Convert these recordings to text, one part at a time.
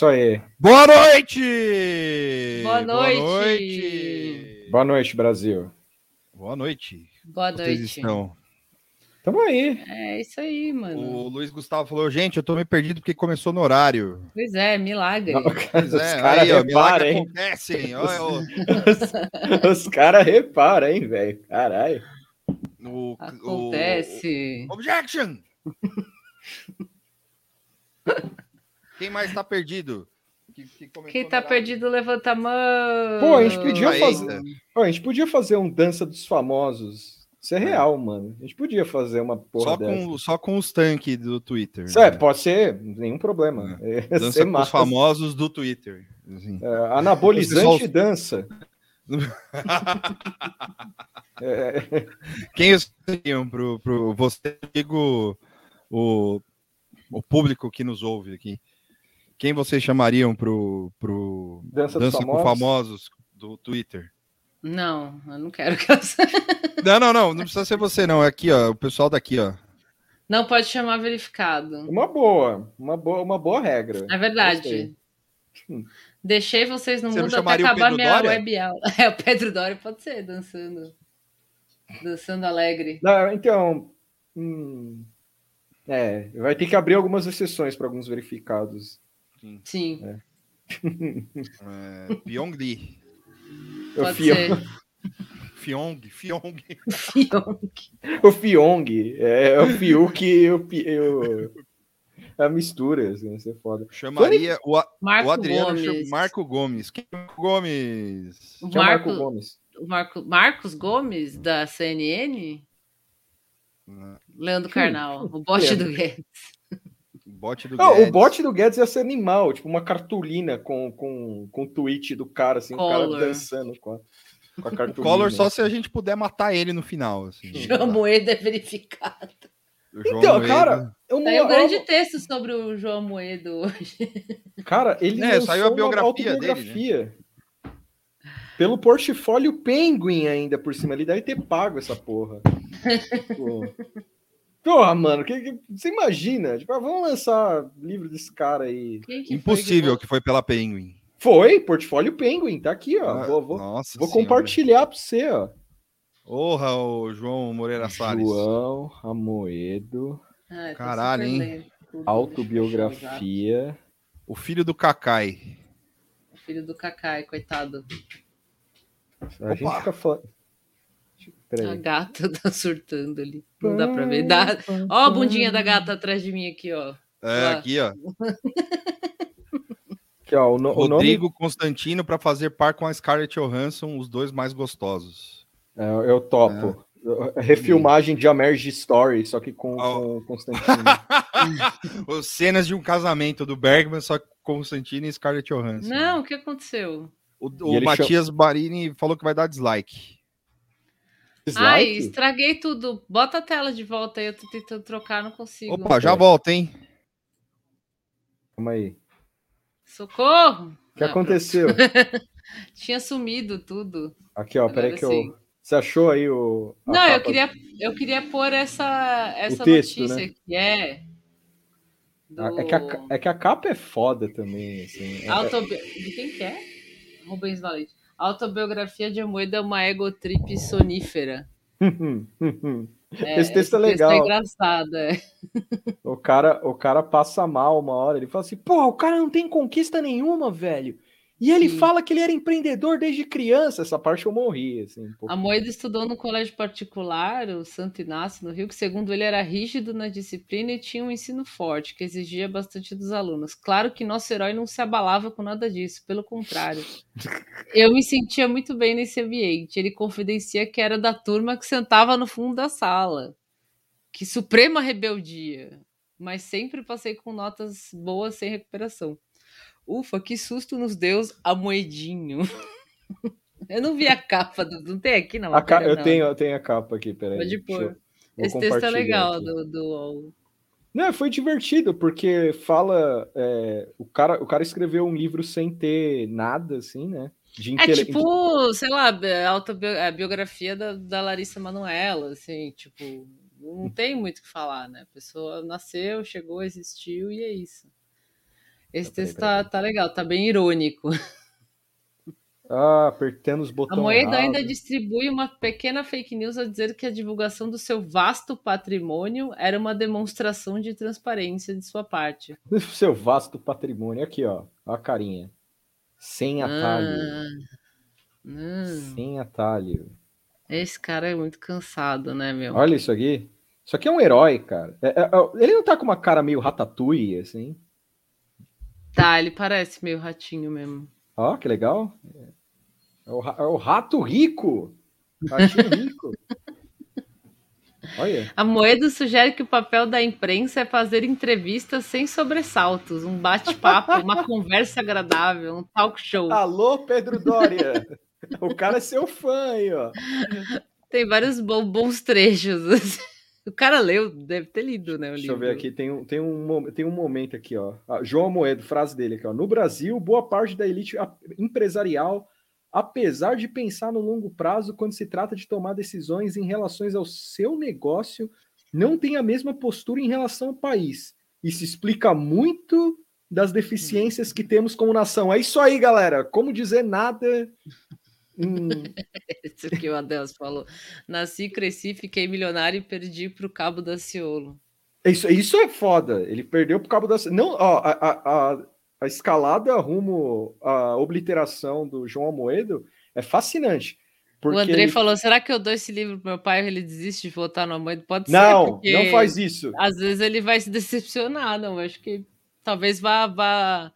É isso aí. Boa noite! Boa noite! Boa noite, Boa noite, Brasil. Boa noite. Boa Vocês noite. estão? Tamo aí. É isso aí, mano. O Luiz Gustavo falou, gente, eu tô meio perdido porque começou no horário. Pois é, milagre. Não, Pois os é, caras reparam, hein? acontecem. Olha, o, Os, os caras reparam, hein, velho? Caralho. o- Acontece. o- Objection! Quem mais tá perdido? Que- que Quem tá perdido, levanta a mão. Pô, a gente podia fazer. Ó, a gente podia fazer um dança dos famosos. Isso é real, mano. A gente podia fazer uma porra Só dessa. com, só com os tanques do Twitter. Isso é, pode ser, nenhum problema. É, Dança ser com os famosos do Twitter. assim. É, anabolizante Pessoal- dança. É, Quem seriam pro, pro você, digo, o, o público que nos ouve aqui? Quem vocês chamariam pro, pro dança Dança com famosos. Famosos do Twitter? Não, eu não quero que ela... Não, não, não, não precisa ser você, não. É aqui, ó, o pessoal daqui, ó. Não pode chamar verificado. Uma boa, uma boa, uma boa regra. É verdade. Gostei. Deixei vocês no Você mundo até acabar minha Doria? web aula. É, o Pedro Doria pode ser, dançando. Dançando alegre. Não, então, hum, é, vai ter que abrir algumas exceções para alguns verificados. Sim, É, Pyong Lee. O, pode Fion, ser. Fiong, Fiong. Fion. o Fiong, é, o Fiuk e o, Pi- e o- a mistura, assim, isso é foda. Chamaria o, A- Marco o Adriano Gomes. chama- Marco Gomes. Quem é Marco Gomes? O Que é o Marco Marco, Gomes. o Marco, Marcos Gomes, da CNN? Leandro Carnal, o bote do Guedes. Bote do Não, Guedes. o bot do Guedes ia ser animal, tipo uma cartolina com, com, com o tweet do cara, assim, o cara dançando com a, com a cartolina. Collor só se a gente puder matar ele no final. Assim. João Moeda é verificado. O Então, Moedo- cara, eu Saiu um não- grande texto sobre o João Moedo hoje. Cara, ele É, saiu a biografia dele, né? Pelo portfólio Penguin ainda por cima. Ele deve ter pago essa porra. Pô. Porra, mano, que, que- você imagina? Tipo, ah, vamos lançar livro desse cara aí. Que foi Impossível que que foi pela Penguin. Foi, portfólio Penguin, tá aqui, ó. Ah, vou vou, Nossa vou Senhora. compartilhar pra você, ó. Porra, o João Moreira Salles. João Amoedo, Ah, Caralho, hein? autobiografia. O filho do Kakai. O filho do Kakai, coitado. A gente Opa. fica falando. A Peraí. gata tá surtando ali. Não dá pra ver. Dá... Ó a bundinha da gata atrás de mim aqui, ó. É, Lá. aqui, ó. Aqui, ó, o, no- o nome Rodrigo Constantino para fazer par com a Scarlett Johansson, os dois mais gostosos. É, eu topo. Refilmagem de Amerge Story, só que com, Ó. com o Constantino. Os cenas de um casamento do Bergman, só com Constantino e Scarlett Johansson. Não, o que aconteceu? O, o Matias Barini falou que vai dar dislike. Ai, estraguei tudo. Bota a tela de volta aí, eu tô tentando trocar, não consigo. Opa, já volta, hein? Calma aí. Socorro! O que Ah, aconteceu? Tinha sumido tudo. Aqui, ó, Agora peraí que sim. eu. Você achou aí o. a Não, eu queria, eu queria pôr essa, essa texto, notícia né? aqui. É. Do... É que, a, é que a capa é foda também, assim. É- Autobi... De quem que é? Rubens Valente. Autobiografia de Amoedo é uma egotrip sonífera. Esse É, texto é legal. é engraçado, é. O cara, o cara passa mal uma hora, ele fala assim, porra, o cara não tem conquista nenhuma, velho. E ele Sim. fala que ele era empreendedor desde criança. Essa parte eu morri, assim. um. A Moeda estudou no colégio particular, o Santo Inácio, no Rio, que segundo ele era rígido na disciplina e tinha um ensino forte, que exigia bastante dos alunos. Claro que nosso herói não se abalava com nada disso, pelo contrário. Eu me sentia muito bem nesse ambiente. Ele confidencia que era da turma que sentava no fundo da sala. Que suprema rebeldia. Mas sempre passei com notas boas sem recuperação. Ufa, que susto nos deu a moedinho. Eu não vi a capa, do, não tem aqui na A ca- matéria, eu, não. tenho, eu tenho a capa aqui, peraí. Pode pôr. eu- Esse texto é legal aqui. do, do- Não, foi divertido, porque fala. é, o, cara, o cara escreveu um livro sem ter nada, assim, né? De É intele- tipo, sei lá, a a biografia da, da Larissa Manoela, assim, tipo, não tem muito o que falar, né? A pessoa nasceu, chegou, existiu e é isso. Esse texto tá, tá legal, tá bem irônico. Ah, apertando os botões. A Moeda ainda distribui uma pequena fake news a dizer que a divulgação do seu vasto patrimônio era uma demonstração de transparência de sua parte. Seu vasto patrimônio. Aqui, ó. Ó a carinha. Sem atalho. Ah. Sem atalho. Esse cara é muito cansado, né, meu? Olha isso aqui. Isso aqui é um herói, cara. É, é, é ele não tá com uma cara meio ratatouille, assim? Tá, ele parece meio ratinho mesmo. Ó, que legal. É o, é o rato rico. Ratinho rico. Olha. A Moedo sugere que o papel da imprensa é fazer entrevistas sem sobressaltos, um bate-papo, uma conversa agradável, um talk show. Alô, Pedro Dória! o cara é seu fã aí, ó. Tem vários bons trechos. Assim. O cara leu, deve ter lido, né? Deixa livro. eu ver aqui, tem um, tem, um, tem um momento aqui, ó. Ah, João Moedo, frase dele aqui, ó. No Brasil, boa parte da elite empresarial apesar de pensar no longo prazo quando se trata de tomar decisões em relações ao seu negócio, não tem a mesma postura em relação ao país. Isso explica muito das deficiências que temos como nação. É isso aí, galera. Como dizer nada. Hum... isso que o Adeus falou. Nasci, cresci, fiquei milionário e perdi para o Cabo da Ciolo. Isso, isso é foda. Ele perdeu para o Cabo da Ciolo. Não, ó, a, a, a a escalada rumo à obliteração do João Amoedo é fascinante. O André falou: será que eu dou esse livro para meu pai e ele desiste de votar no Amoedo? Pode não, ser. Não, não faz isso. Às vezes ele vai se decepcionar, não. Acho que talvez vá, vá,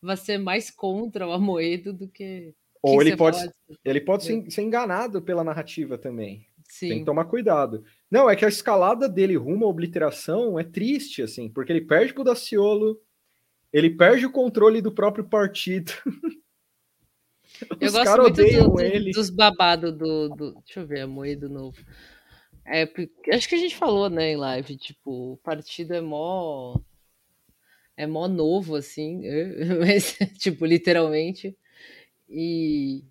vá ser mais contra o Amoedo do que. Ou ele pode, pode, ele pode ser, ser enganado pela narrativa também. Sim. Tem que tomar cuidado. Não, é que a escalada dele rumo à obliteração é triste, assim, porque ele perde pro Daciolo, ele perde o controle do próprio partido. Eu Os gosto muito do, do, dos babados do, do, Deixa eu ver, a Moedo novo. É, acho que a gente falou, né, em live, tipo, o partido é mó. É mó novo, assim, mas, tipo, literalmente. E,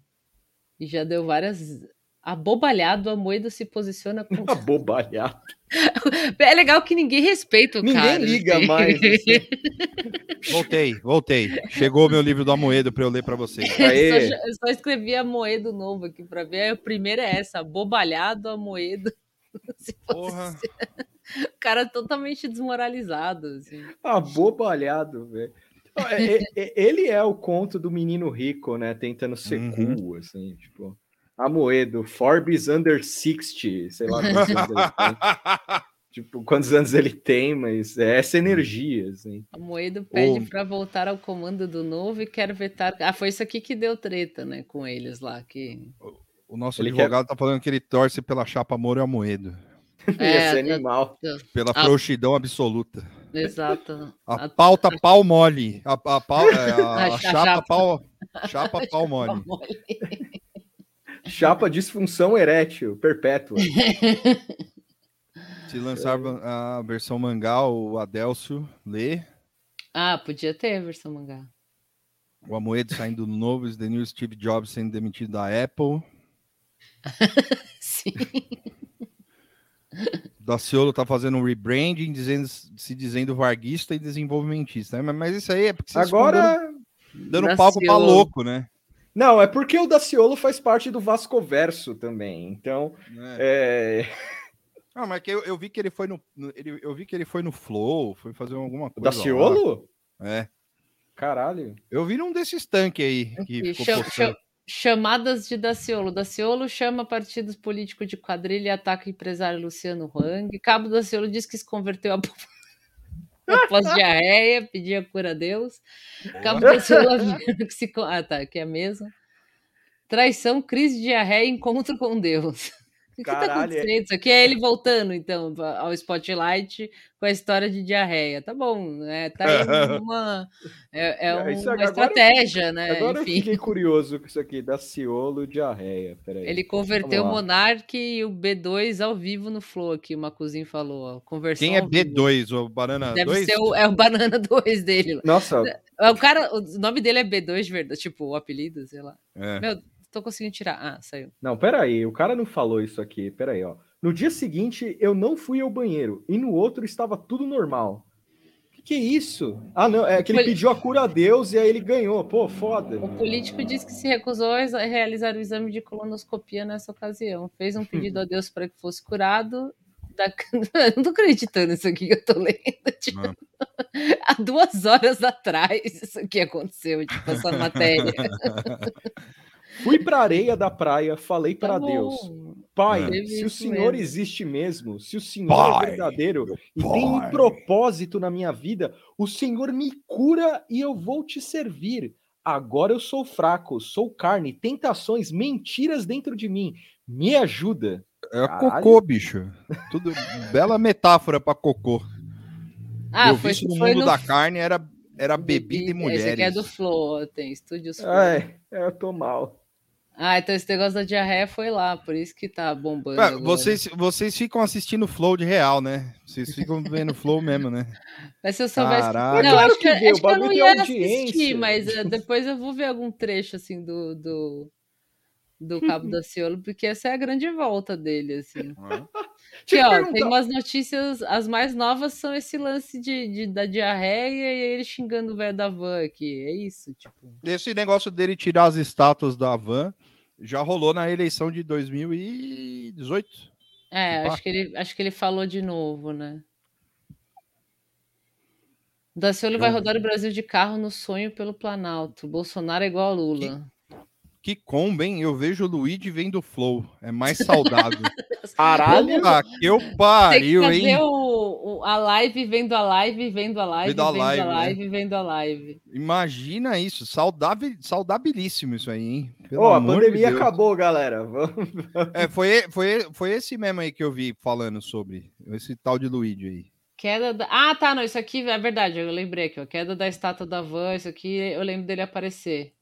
e já deu várias Abobalhado, a Moedo se posiciona com. Abobalhado. É legal que ninguém respeita o ninguém cara. Ninguém liga assim. mais. Assim. Voltei, voltei. Chegou o meu livro do Amoedo para eu ler para vocês. Eu só, eu só escrevi Amoedo novo aqui para ver. A primeira é essa: Abobalhado, Amoedo. Porra. O cara totalmente desmoralizado. Assim. Abobalhado, velho. É, é, é, ele é o conto do menino rico, né? Tentando ser uhum. cool, assim, tipo. Amoedo, Forbes under 60, sei lá quantos anos ele tem. Tipo, quantos anos ele tem, mas é essa energia, assim. Amoedo pede para voltar ao comando do novo e quer vetar. Ah, foi isso aqui que deu treta, né, com eles lá. Que... O, nosso ele advogado quer... tá falando que ele torce pela chapa Moro e Amoedo. É, Ia animal. Pela a... frouxidão absoluta. Exato. A, pauta pau mole. A, a, pau, é, a, a, a chapa, chapa pau. Chapa pau mole. Chapa disfunção erétil, perpétua. Se lançar a versão mangá, o Adelcio lê. Ah, podia ter a versão mangá. O Amoedo saindo do novo, The New Steve Jobs sendo demitido da Apple. Sim. Daciolo tá fazendo um rebranding, dizendo, se dizendo varguista e desenvolvimentista. Né? Mas isso aí é porque vocês Agora... dando, dando palco pra louco, né? Não, é porque o Daciolo faz parte do Vasco Verso também. Então, é. é... Ah, mas é que eu, eu, vi que ele foi no, ele, eu vi que ele foi no Flow, foi fazer alguma coisa. Daciolo? Lá. É. Caralho. Eu vi num desses tanques aí que ficou Chamadas de Daciolo. Daciolo chama partidos políticos de quadrilha e ataca o empresário Luciano Hang. Cabo Daciolo diz que se converteu a após diarreia, pedir a cura a Deus. Cabo Daciolo que se. Ah, tá, aqui é a mesma. Traição, crise de diarreia, encontro com Deus. O que, está acontecendo? Isso aqui é ele voltando, então, ao Spotlight com a história de diarreia. Tá bom, né? Tá aí uma, é, é uma estratégia, né? Agora Enfim. eu fiquei curioso com isso aqui, da Ciolo diarreia. Peraí. Ele converteu o Monark e o B2 ao vivo no Flow aqui, o Macuzinho falou. Conversão Quem é B2? O Banana Deve 2? ser o, é o Banana 2 dele. Nossa. É, o cara, o nome dele é B2 de verdade, tipo, o apelido, sei lá. É. Meu, tô conseguindo tirar. Ah, saiu. Não, peraí, o cara não falou isso aqui. Peraí, ó. No dia seguinte, eu não fui ao banheiro e no outro estava tudo normal. Que, Que isso? Ah, não, é que ele pediu a cura a Deus e aí ele ganhou. Pô, foda. O político disse que se recusou a realizar o exame de colonoscopia nessa ocasião. Fez um pedido a Deus para que fosse curado. Da... não tô acreditando nisso aqui que eu tô lendo. Tipo, há duas horas atrás isso aqui aconteceu, tipo, essa matéria. Fui para a areia da praia, falei tá para Deus: Pai, se o Senhor mesmo. existe mesmo, se o Senhor é pai, é verdadeiro e pai. tem um propósito na minha vida, o Senhor me cura e eu vou te servir. Agora eu sou fraco, sou carne, tentações, mentiras dentro de mim. Me ajuda. É Caralho. cocô, bicho. Tudo bela metáfora para cocô. Ah, eu foi, vi no mundo no... da carne era era bebida e mulheres. Esse aqui é do Flow, tem estúdios Flow. É, eu tô mal. Ah, então esse negócio da diarreia foi lá, por isso que tá bombando. Vocês, vocês ficam assistindo Flow de real, né? Vocês ficam vendo Flow mesmo, né? Mas se eu soubesse. Caralho. Não, acho que, acho que eu não ia assistir, mas uh, depois eu vou ver algum trecho assim do, do, do Cabo da Ciolo, porque essa é a grande volta dele, assim. Que, ó, tem umas notícias, as mais novas são esse lance de, de da diarreia e ele xingando o velho da van aqui. É isso, tipo. Esse negócio dele tirar as estátuas da van já rolou na eleição de 2018. É, acho que, ele, acho que ele falou de novo, né? Daciolo vai rodar o Brasil de carro no sonho pelo Planalto. Bolsonaro é igual a Lula. Que, que combo, hein? Eu vejo o Luigi vendo Flow. É mais saudável. Caralho! Ah, que eu pariu, Tem que fazer hein? O, o, a live vendo a live, vendo a live, vendo a live, vendo a live, né? vendo a live. Imagina isso, saudável, saudabilíssimo isso aí, hein? Pelo oh, a pandemia de acabou, galera. é, foi, foi, foi esse mesmo aí que eu vi falando sobre, esse tal de Luigi aí. Queda da... Ah, tá, não, isso aqui é verdade, eu lembrei aqui, ó, queda da estátua da van, isso aqui eu lembro dele aparecer.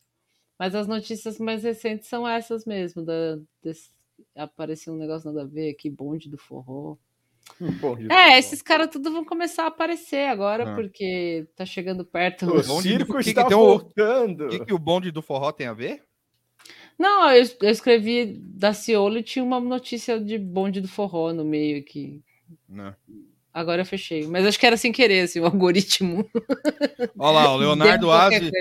Mas as notícias mais recentes são essas mesmo, da, desse, apareceu um negócio nada a ver aqui, bonde do forró. Bonde é, do esses caras tudo vão começar a aparecer agora, ah. porque tá chegando perto. O, o circo do... está que que voltando. O que, que o bonde do forró tem a ver? Não, eu, eu escrevi da Ciolo e tinha uma notícia de bonde do forró no meio aqui. Não. Agora eu fechei. Mas acho que era sem querer, assim, o algoritmo. Olha lá, o Leonardo Aze.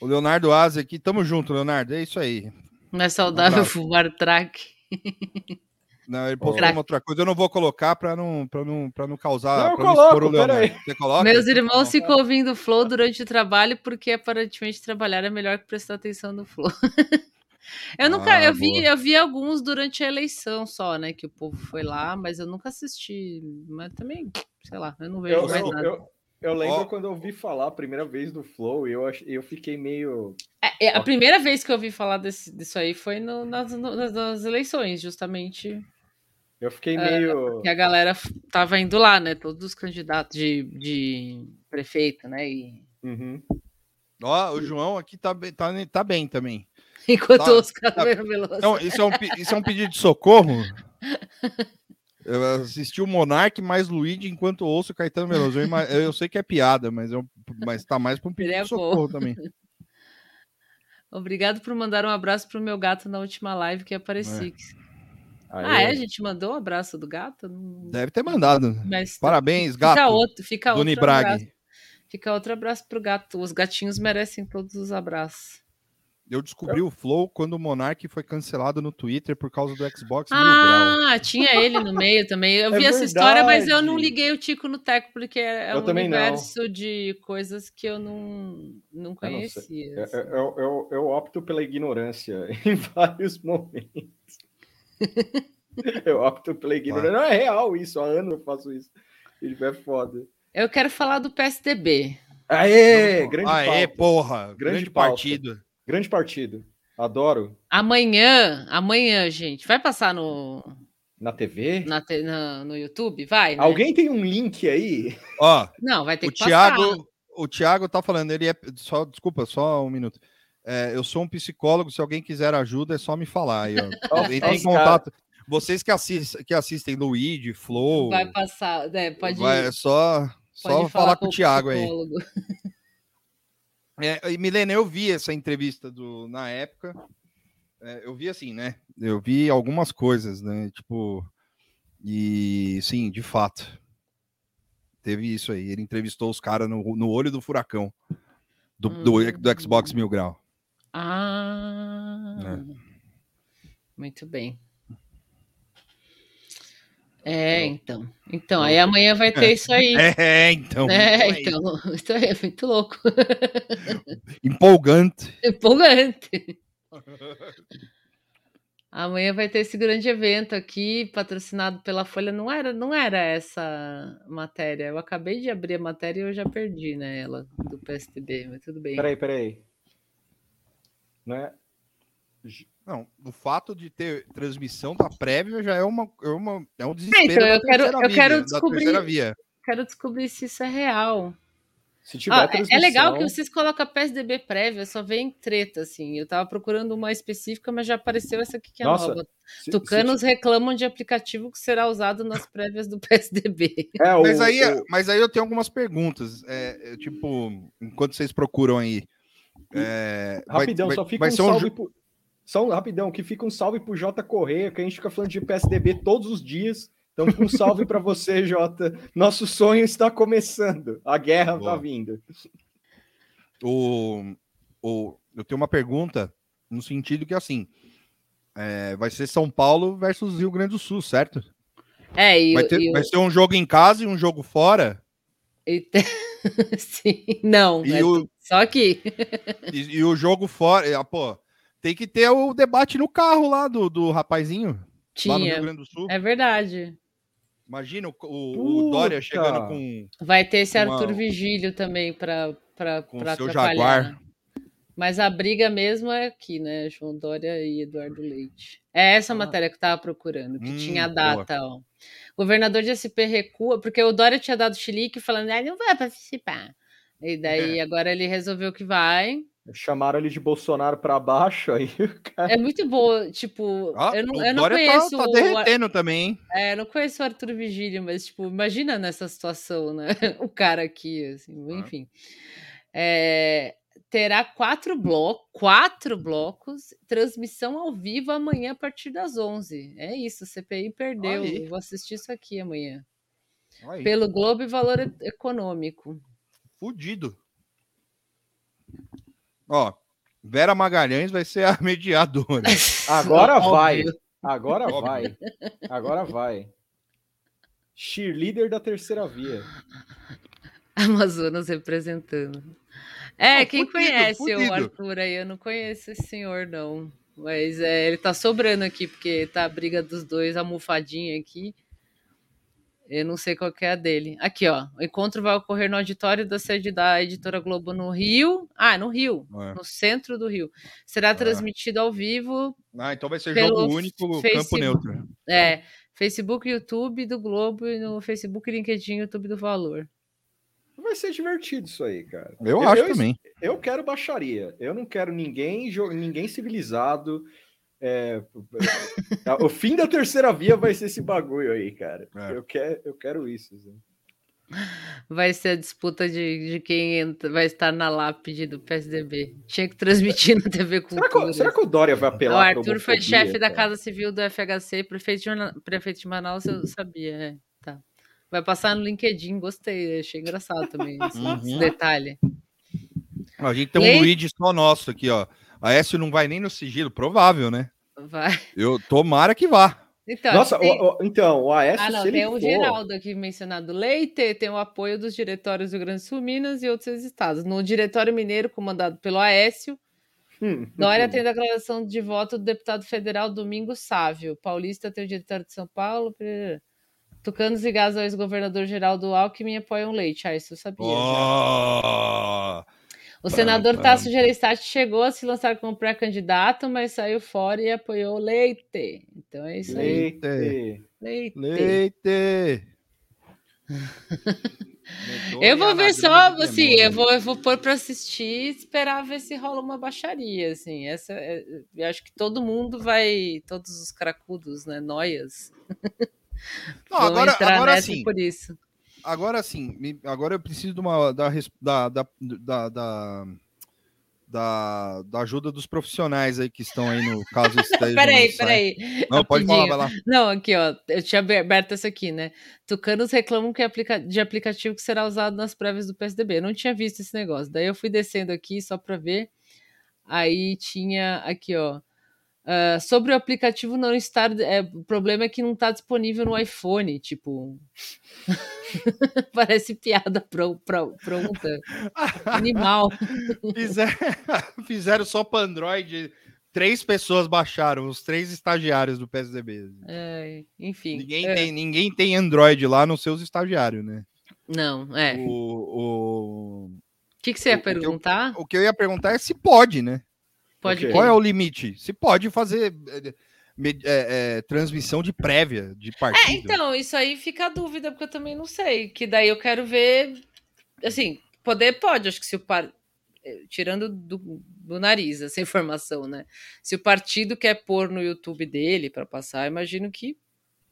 O Leonardo Aze aqui. Tamo junto, Leonardo. É isso aí. Não é saudável um fumar track. Não, ele postou uma outra coisa. Eu não vou colocar para não, pra não, pra não causar. Não, eu coloco, peraí. Você coloca? Meus irmãos ficam ouvindo Flow durante o trabalho porque aparentemente trabalhar é melhor que prestar atenção no Flow. eu nunca, ah, eu vi, eu vi alguns durante a eleição só, né? Que o povo foi lá, mas eu nunca assisti. Mas também, sei lá, eu não vejo eu, mais eu, nada. Eu, eu lembro oh. quando eu ouvi falar a primeira vez do Flow, eu, eu fiquei meio. É, é, a primeira vez que eu ouvi falar desse, disso aí foi no, nas, no, nas, eleições, justamente. Eu fiquei meio. Uh, que a galera tava indo lá, né? Todos os candidatos de, de prefeito, né? E... Uhum. Ó, o João aqui tá, tá, tá bem também. Enquanto tá, os caras tá... Não, isso é, um, isso é um pedido de socorro. Eu assisti o Monark mais Luigi enquanto ouço o Caetano Veloso. Eu, eu, sei que é piada, mas, eu, mas tá mais para um pedido é de socorro bom. também. Obrigado por mandar um abraço pro meu gato na última live que apareci. É. Ah, é? A gente mandou um abraço do gato? Deve ter mandado. Mas, Parabéns, gato. Fica outro, fica outro abraço. Fica outro abraço pro gato. Os gatinhos merecem todos os abraços. Eu descobri eu... o Flow quando o Monark foi cancelado no Twitter por causa do Xbox Ah, tinha ele no meio também. Eu é vi verdade. essa história, mas eu não liguei o Tico no Teco, porque é eu um universo não. de coisas que eu não, não conhecia. Eu, assim. eu, eu, eu, opto pela ignorância em vários momentos. eu opto pela ignorância. Não é real isso, há anos eu faço isso. Ele é foda. Eu quero falar do PSDB. Aê, grande Aê, pauta. porra, grande, grande partido. Grande partido. Adoro. Amanhã, amanhã, gente, vai passar no. Na TV? Na te... na, no YouTube? Vai. Né? Alguém tem um link aí? Ó. Não, vai ter o que Thiago, passar. O Thiago tá falando, ele é. Só, desculpa, só um minuto. É, eu sou um psicólogo, se alguém quiser ajuda, é só me falar. Aí, ó. Entre em contato. Vocês que, assist, que assistem Luigi, Flow. Vai passar, é, pode. Vai, é só, só falar, falar com o Thiago aí. É, e Milena, eu vi essa entrevista do, na época. É, eu vi assim, né? Eu vi algumas coisas, né? Tipo, e sim, de fato. teve isso aí. Ele entrevistou os caras no, no olho do furacão do, hum. do, do, Xbox Mil Grau. Ah, é. muito bem. É, então. Então, aí amanhã vai ter isso aí. É, então. É, então. Isso aí é muito louco. Empolgante. Empolgante. Amanhã vai ter esse grande evento aqui, patrocinado pela Folha. Não era, não era essa matéria. Eu acabei de abrir a matéria e eu já perdi, né, ela, do PSDB, mas tudo bem. Peraí, peraí. Não é, não, o fato de ter transmissão da prévia já é uma, é, uma, é um desespero. então, eu quero, eu quero descobrir. Quero descobrir se isso é real. Se tiver ah, transmissão... É legal que vocês colocam a PSDB prévia, só vem treta, assim. Eu tava procurando uma específica, mas já apareceu essa aqui que é Nossa, nova. Se, Tucanos se... reclamam de aplicativo que será usado nas prévias do PSDB. É, o, mas, aí, o... mas aí eu tenho algumas perguntas. É, é, tipo, enquanto vocês procuram aí. É, Rapidão, vai, só fica um salve. Um... Pro só um, rapidão, que fica um salve pro Jota Correia, que a gente fica falando de PSDB todos os dias. Então, um salve para você, Jota. Nosso sonho está começando. A guerra está vindo. O, o, eu tenho uma pergunta no sentido que, assim, é, vai ser São Paulo versus Rio Grande do Sul, certo? É, e, vai, ter, e vai ser um jogo em casa e um jogo fora? E Sim, não, e o... só aqui. e, e, o jogo fora, pô, tem que ter o debate no carro lá do, do rapazinho. Tinha. Lá no Rio Grande do Sul. É verdade. Imagina o, o, o Dória chegando com. Vai ter esse uma... Arthur Vigílio também para atrapalhar. Seu Jaguar. Mas a briga mesmo é aqui, né? João Dória e Eduardo Leite. É essa ah. matéria que eu tava procurando, que hum, tinha a data, boa. ó. O governador de SP recua, porque o Dória tinha dado chilique falando, ah, não vai participar. E daí é. agora ele resolveu que vai. Chamaram ele de Bolsonaro para baixo aí. Cara... É muito boa, tipo, ah, eu não, eu não tá- conheço. Tá, tá derretendo o... também, hein? É, eu não conheço o Arthur Vigílio, mas, tipo, imagina nessa situação, né? O cara aqui, assim, ah. enfim. É, terá quatro blocos, quatro blocos, transmissão ao vivo amanhã a partir das 11. É isso, a CPI perdeu. Eu vou assistir isso aqui amanhã. Aí. Pelo Globo e Valor Econômico. Fudido. Ó, Vera Magalhães vai ser a mediadora. Agora vai. Agora vai. Agora vai. Cheerleader da terceira via. Amazonas representando. É, quem fudido, conhece fudido. o Arthur aí? Eu não conheço esse senhor, não. Mas é, ele tá sobrando aqui, porque tá a briga dos dois, almofadinha aqui. Eu não sei qual é a dele. Aqui, ó. O encontro vai ocorrer no auditório da sede da Editora Globo no Rio. Ah, no Rio. É. No centro do Rio. Será é. transmitido ao vivo. Ah, então vai ser jogo único, Facebook, campo neutro. É. Facebook, YouTube do Globo e no Facebook, LinkedIn, YouTube do Valor. Vai ser divertido isso aí, cara. Eu, eu acho eu, também. Eu quero baixaria. Eu não quero ninguém, ninguém civilizado é, é, o fim da terceira via vai ser esse bagulho aí, cara. É. Eu, quero, eu quero isso. Assim. Vai ser a disputa de, de quem entra, vai estar na lápide do PSDB. Tinha que transmitir na TV Cultura. Será que, será que o Dória vai apelar? O Arthur foi chefe da Casa Civil do FHC, prefeito de, prefeito de Manaus, eu sabia. É, tá. Vai passar no LinkedIn, gostei, achei engraçado também esse, uhum. esse detalhe. A gente tem um Luigi só nosso aqui, ó. A Aécio não vai nem no sigilo, provável, né? Vai. Eu tomara que vá. Então, Nossa, tem... o, o, então, o Aécio. Ah, não, tem o for... Geraldo aqui mencionado. Leite tem o apoio dos diretórios do Grande Sul, Minas e outros estados. No Diretório Mineiro, comandado pelo Aécio, hum, Dória hum. tem declaração de voto do deputado federal Domingos Sávio. Paulista tem o diretório de São Paulo. Tucanos e Gás, ex-governador geral do Alckmin apoiam Leite. Ah, isso eu sabia. Oh! O senador Tasso Gereissati chegou a se lançar como pré-candidato, mas saiu fora e apoiou Leite. Então é isso aí. Leite. Leite. Leite. eu vou ver só, assim, eu vou, eu vou pôr para assistir e esperar ver se rola uma baixaria, assim. Essa, é, eu acho que todo mundo vai, todos os cracudos, né, noias. Não, agora, agora sim. Por isso agora sim, agora eu preciso de uma da, da, da, da, da, da ajuda dos profissionais aí que estão aí no caso Peraí, peraí. Não, pode falar, vai lá. Não, aqui, ó, eu tinha aberto essa aqui, né? Tucanos reclamam que aplica de aplicativo que será usado nas prévias do PSDB. Eu não tinha visto esse negócio. Daí eu fui descendo aqui só para ver. Aí tinha aqui, ó. Uh, sobre o aplicativo não estar. É, o problema é que não está disponível no iPhone. Tipo. Parece piada pronta. Animal. Fizeram, fizeram só para Android. Três pessoas baixaram, os três estagiários do PSDB. É, enfim. Ninguém, é. Tem, ninguém tem Android lá nos seus estagiários, né? Não, é. O, o... que, que você ia o, perguntar? O que, eu, o que eu ia perguntar é se pode, né? Pode okay. Qual é o limite? Se pode fazer é, é, transmissão de prévia de é, partido. É, então, isso aí fica a dúvida, porque eu também não sei. Que daí eu quero ver. Assim, poder pode, acho que se o par... Tirando do, do, nariz essa informação, né? Se o partido quer pôr no YouTube dele para passar, imagino que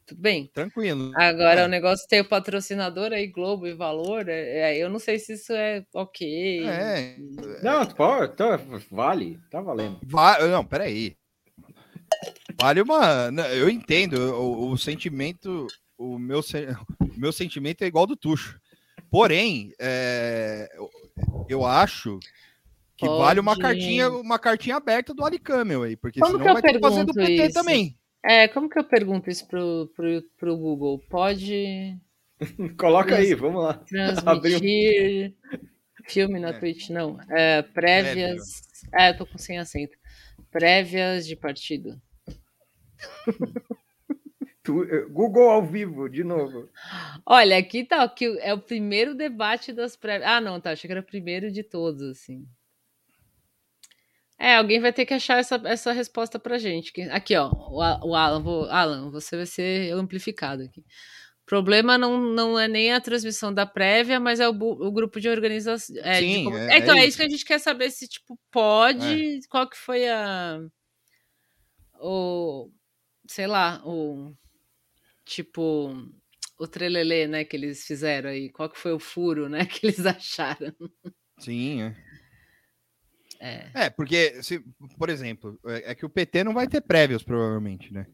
tudo bem. Tranquilo. Agora é. o negócio tem o patrocinador aí, Globo e Valor, é, é, eu não sei se isso é ok. É. Não, pode, tá, vale, tá valendo. Va não, peraí. Vale uma. Eu entendo o, o sentimento, o meu, o meu sentimento é igual do Tuxo. Porém, é, eu acho que Pode. vale uma cartinha, uma cartinha aberta do Alicamel aí, porque Como senão vai ter que fazer do PT isso? também. É, como que eu pergunto isso pro, pro, pro Google? Pode. Coloca trans, aí, vamos lá. Transmitir filme na é. Twitch, não. É, prévias. É, eu tô com sem acento. Prévias de partido. Eh, Google ao vivo, de novo. Olha, aqui tá, que é o primeiro debate das prévias. Ah, não, tá. Achei que era o primeiro de todos, assim. É, alguém vai ter que achar essa, essa resposta pra gente. Aqui, ó, o, o Alan, vou, Alan, você vai ser amplificado aqui. O problema não, não é nem a transmissão da prévia, mas é o, o grupo de organização. É, Sim, de, é, é, então, é, é isso que a gente quer saber se, tipo, pode. É. Qual que foi a. O. Sei lá, o. Tipo. O trelelê, né, que eles fizeram aí. Qual que foi o furo, né, que eles acharam? Sim, é. É. é, porque, se, por exemplo, é, é que o PT não vai ter prévios, provavelmente, né?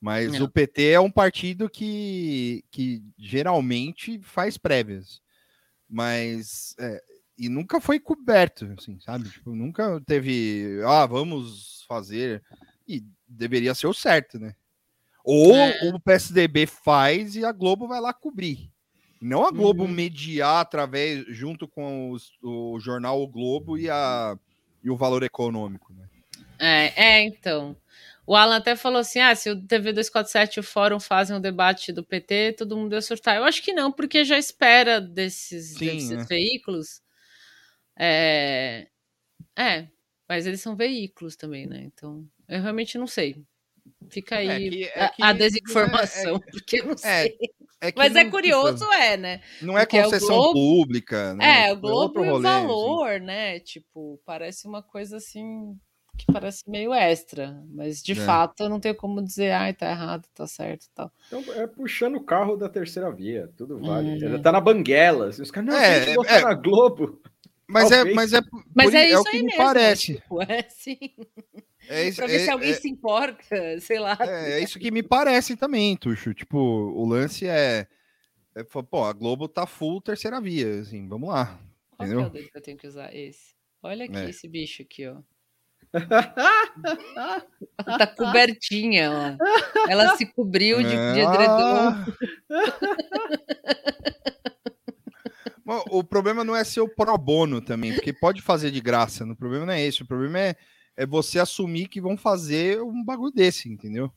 Mas não. o PT é um partido que, que geralmente faz prévias. Mas. É, e nunca foi coberto, assim, sabe? Tipo, nunca teve. Ah, vamos fazer. E deveria ser o certo, né? Ou é. o PSDB faz e a Globo vai lá cobrir. Não a Globo uhum. mediar através, junto com os, o jornal O Globo e a e o valor econômico, né? É, é, então. O Alan até falou assim: ah, se o TV 247 e o Fórum fazem um debate do PT, todo mundo ia surtar. Eu acho que não, porque já espera desses, Sim, desses né? veículos. É... é, mas eles são veículos também, né? Então, eu realmente não sei. Fica é aí é que, é que, a, desinformação, é, porque eu não sei. Mas é curioso, tipo, é, né? Não é porque concessão Globo... pública. Né? É, o Globo e o valor, assim. né? Tipo, parece uma coisa assim que parece meio extra, mas de fato eu não tenho como dizer, ai, tá errado, tá certo tal. Então é puxando o carro da terceira via, tudo vale. Hum. Tá na banguela. Assim, os caras, não, é, é, é, na Globo. Mas é, mas é, mas é, é isso o que me mesmo, parece. Tipo, é sim. É isso, pra ver é, se alguém é, se importa, sei lá. É, é, isso que me parece também, Tuxo. Tipo, o lance é, é. Pô, a Globo tá full terceira via, assim, vamos lá. Qual entendeu? é o dedo que eu tenho que usar? Esse. Olha aqui é. esse bicho aqui, ó. tá cobertinha, ó. Ela se cobriu de, de edredom. o problema não é ser o pro bono também, porque pode fazer de graça. O problema não é esse. O problema é é você assumir que vão fazer um bagulho desse, entendeu?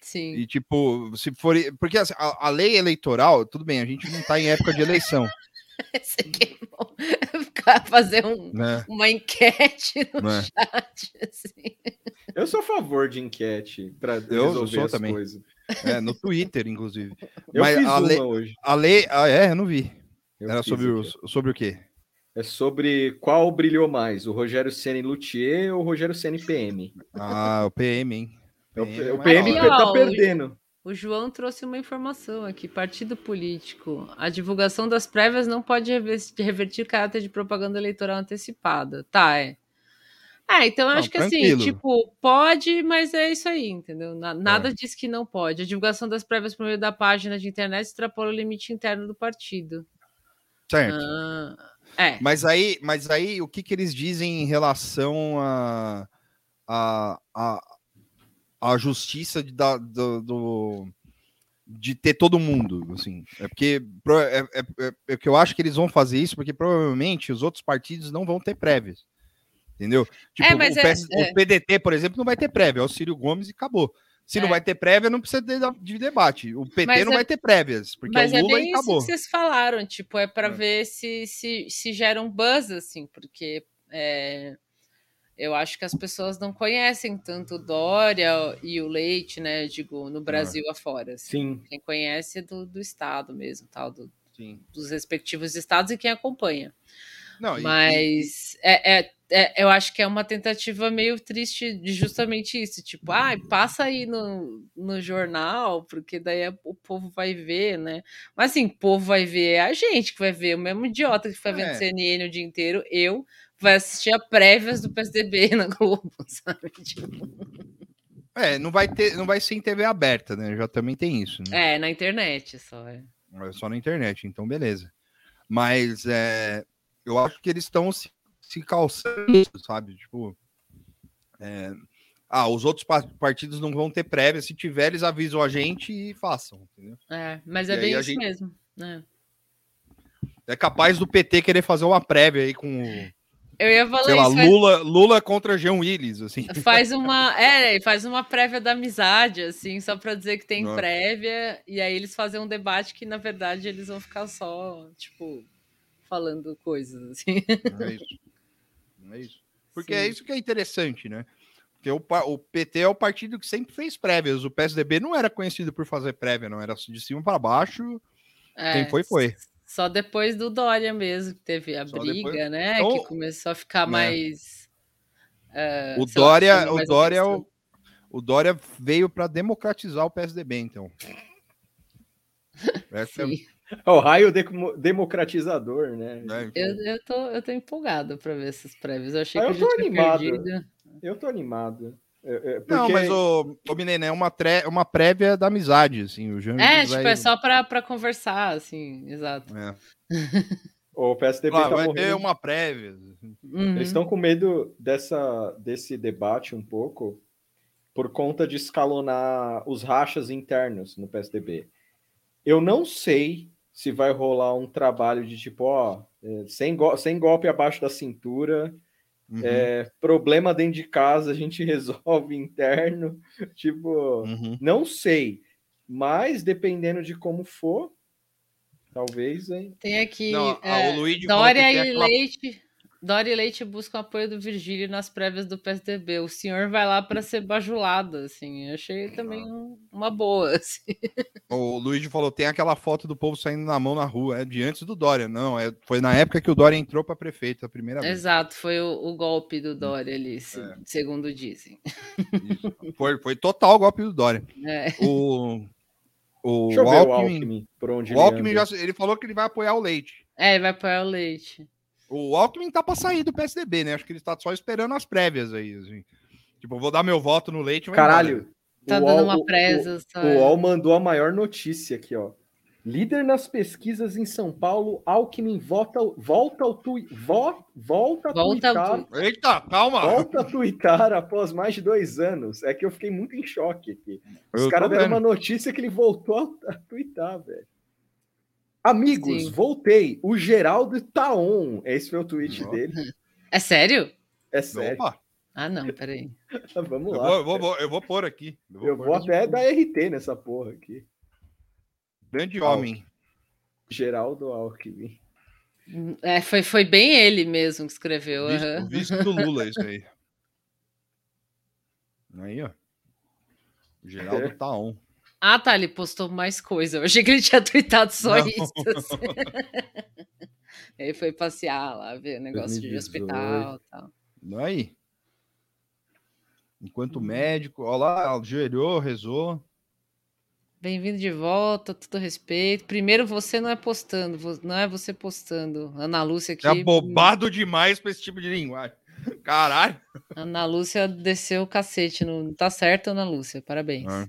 Sim. E tipo, se for. Porque assim, a, a, lei eleitoral, tudo bem, a gente não tá em época de eleição. Esse aqui é bom. Fazer um, né? uma enquete no né? chat. Assim. Eu sou a favor de enquete para resolver as também. coisas. É, no Twitter, inclusive. Eu Mas fiz a lei, hoje. A lei. Ah, é, eu não vi. Eu Era sobre o, sobre o quê? É sobre qual brilhou mais, o Rogério Ceni Luthier ou o Rogério Ceni PM? Ah, o PM, hein? PM, é o, PM aqui, tá perdendo. O João trouxe uma informação aqui. Partido político. A divulgação das prévias não pode revertir caráter de propaganda eleitoral antecipada. Tá, é. É, então eu acho que assim, tranquilo. assim, tipo, pode, mas é isso aí, entendeu? Nada é. diz que não pode. A divulgação das prévias por meio da página de internet extrapola o limite interno do partido. Certo. Ah, é. Mas aí, mas aí o que, que eles dizem em relação a, a, a, a justiça de, da, do, do, de ter todo mundo, assim, é porque é, é, é, é, que eu acho que eles vão fazer isso porque provavelmente os outros partidos não vão ter prévias, entendeu? Tipo, é, o, PS, é, o, PDT, por exemplo, não vai ter prévia, é o Ciro Gomes e acabou. Se não vai ter prévia, não precisa de, de debate. O PT mas não vai ter prévias, porque mas é o Lula é bem acabou. Isso que vocês falaram, tipo, é para ver se, se, se gera um buzz, assim, porque eu acho que as pessoas não conhecem tanto o Dória e o Leite, né? Digo, no Brasil ah, afora. Assim. Sim. Quem conhece é do, do Estado mesmo, tal, do, dos respectivos estados e quem acompanha. Não, Mas e... É, é, é, eu acho que é uma tentativa meio triste de justamente isso. Tipo, ah, passa aí no, no jornal, porque daí o povo vai ver, né? Mas assim, o povo vai ver é a gente que vai ver, o mesmo idiota que fica vendo é. CNN o dia inteiro, eu vai assistir a prévias do PSDB na Globo, sabe? Tipo... É, não vai ter, não vai ser em TV aberta, né? Já também tem isso. Né? É, na internet só. É. é só na internet, então beleza. Mas é, eu acho que eles estão se, se calçando, sabe? Tipo, é, ah, os outros partidos não vão ter prévia. Se tiver, eles avisam a gente e façam. Entendeu? É, mas é e bem isso gente... mesmo. É. é capaz do PT querer fazer uma prévia aí com eu ia falar Sei isso. Lá, Lula, Lula contra Jean Willis, assim. Faz uma, é, faz uma prévia da amizade, assim, só para dizer que tem Nossa. prévia, e aí eles fazem um debate que, na verdade, eles vão ficar só, tipo, falando coisas, assim. É isso. É isso. Porque é Sim. é isso que é interessante, né? Porque o, o PT é o partido que sempre fez prévias. O PSDB não era conhecido por fazer prévia, não. Era de cima para baixo. É, Quem foi, foi. Só depois do Dória mesmo, que teve a Só briga, depois... né? Então, que começou a ficar né? mais. Uh, o Dória, lá, o, Dória o, o Dória veio para democratizar o PSDB, então. Essa é... o raio de democratizador, né? É, eu, eu, tô, eu tô empolgado para ver esses prévios. Eu achei ah, que eu, tô animado. Perdido. Eu tô animado. Porque... Não, mas o, o Menino é uma, tre... uma prévia da amizade, assim. O Jean é, tipo, vai... é só pra, pra conversar, assim, exato. É. o PSDB ah, tá vai morrendo. ter uma prévia. Uhum. Eles estão com medo dessa, desse debate um pouco por conta de escalonar os rachas internos no PSDB. Eu não sei se vai rolar um trabalho de tipo, ó, é, sem, go sem golpe abaixo da cintura, Uhum. É, problema dentro de casa a gente resolve interno. Tipo, uhum. não sei. Mas dependendo de como for, talvez, hein? Tem aqui não, é, Dória e aquela... Leite. Dória e Leite buscam apoio do Virgílio nas prévias do PSDB. O senhor vai lá para ser bajulado, assim. Eu achei também uma boa. Assim. O Luiz falou: tem aquela foto do povo saindo na mão na rua. É de antes do Dória. Não, é, foi na época que o Dória entrou para prefeito a primeira vez. Exato, foi o, o golpe do Dória ali, é. segundo dizem. Foi, foi total o golpe do Dória. É. O, o Deixa Alckmin, o Alckmin, por onde o Alckmin ele, já, ele falou que ele vai apoiar o Leite. É, ele vai apoiar o Leite. O Alckmin tá para sair do PSDB, né? Acho que ele tá só esperando as prévias aí. Assim. Tipo, vou dar meu voto no leite. Caralho. Tá dando uma presa. O, o, o UOL mandou a maior notícia aqui, ó. Líder nas pesquisas em São Paulo, Alckmin volta, volta ao tui, vo, volta a volta tuitar. Eita, calma! Volta a tuitar após mais de dois anos. É que eu fiquei muito em choque aqui. Os caras deram uma notícia que ele voltou a, a tuitar, velho. Amigos, Sim. voltei. O Geraldo tá on. Esse foi o tweet dele. É sério? É sério. Opa. Ah, não, peraí. Vamos lá. Eu vou, eu vou, eu vou pôr aqui. Eu vou, eu vou até dar RT nessa porra aqui. Grande homem. Geraldo Alckmin. É, foi, foi bem ele mesmo que escreveu. Visto, uhum. visto do Lula, isso aí. Aí, ó. O Geraldo tá on. Ah, tá, ele postou mais coisa. Eu achei que ele tinha tweetado só Não. isso. Assim. ele foi passear lá, ver negócio 2018. de hospital e tal. Aí. Enquanto médico, ó lá, ajoelhou, rezou. Bem-vindo de volta, tudo respeito. Primeiro, você não é postando, não é você postando. Ana Lúcia aqui. É bobado demais pra esse tipo de linguagem. Caralho. Ana Lúcia desceu o cacete. No... Tá certo, Ana Lúcia. Parabéns. Ah.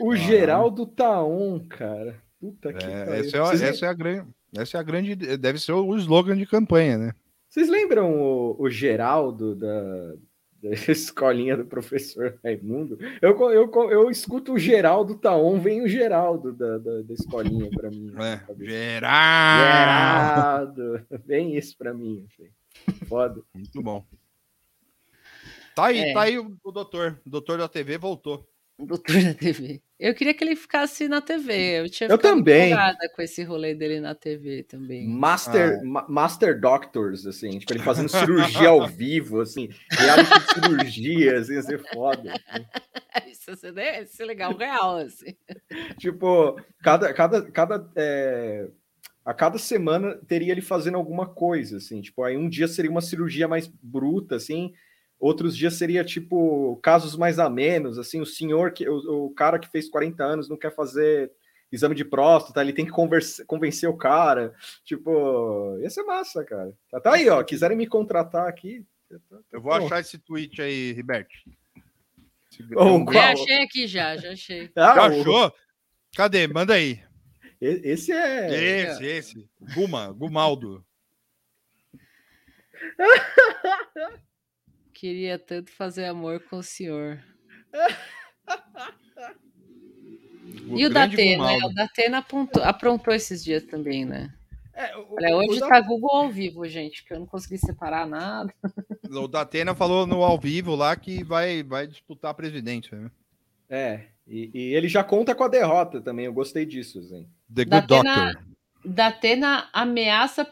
O Geraldo Taon, cara. Puta que é, essa, é, essa, é, a grande. Essa é a grande. Deve ser o slogan de campanha, né? Vocês lembram o, o Geraldo da, da escolinha do professor Raimundo? Eu, eu, eu escuto o Geraldo Taon, vem o Geraldo da, da, da escolinha para mim. É, Geraldo! Geraldo! Vem isso para mim. Assim. Foda. Muito bom. Tá aí, é. tá aí o, o doutor. O doutor da TV voltou. Doutor da TV. Eu queria que ele ficasse na TV. Eu tinha eu também. com esse rolê dele na TV também. Master, ah. ma Master Doctors, assim, tipo, ele fazendo cirurgia ao vivo, assim, reality de cirurgia, assim, ia ser foda. Assim. Isso ia ser legal, real, assim. tipo, cada, cada, cada é a cada semana teria ele fazendo alguma coisa, assim, tipo, aí um dia seria uma cirurgia mais bruta, assim, outros dias seria, tipo, casos mais a menos, assim, o senhor, que o, o cara que fez 40 anos não quer fazer exame de próstata, ele tem que converse, convencer o cara, tipo, ia ser massa, cara. Tá, tá aí, ó, quiserem me contratar aqui... Eu vou achar esse tweet aí, Riberto. Oh, já achei aqui já, já achei. Ah, já achou? Cadê? Manda aí. Esse é. Esse, esse. Guma, Gumaldo. Queria tanto fazer amor com o senhor. O e o Datena? Né? O Datena aprontou, aprontou esses dias também, né? É, o, Olha, hoje o tá da... Google ao vivo, gente, que eu não consegui separar nada. O Datena falou no ao vivo lá que vai, vai disputar a presidência, né? É, e, e, ele já conta com a derrota também, eu gostei disso, assim. The Good Datena, Doctor. Datena ameaça.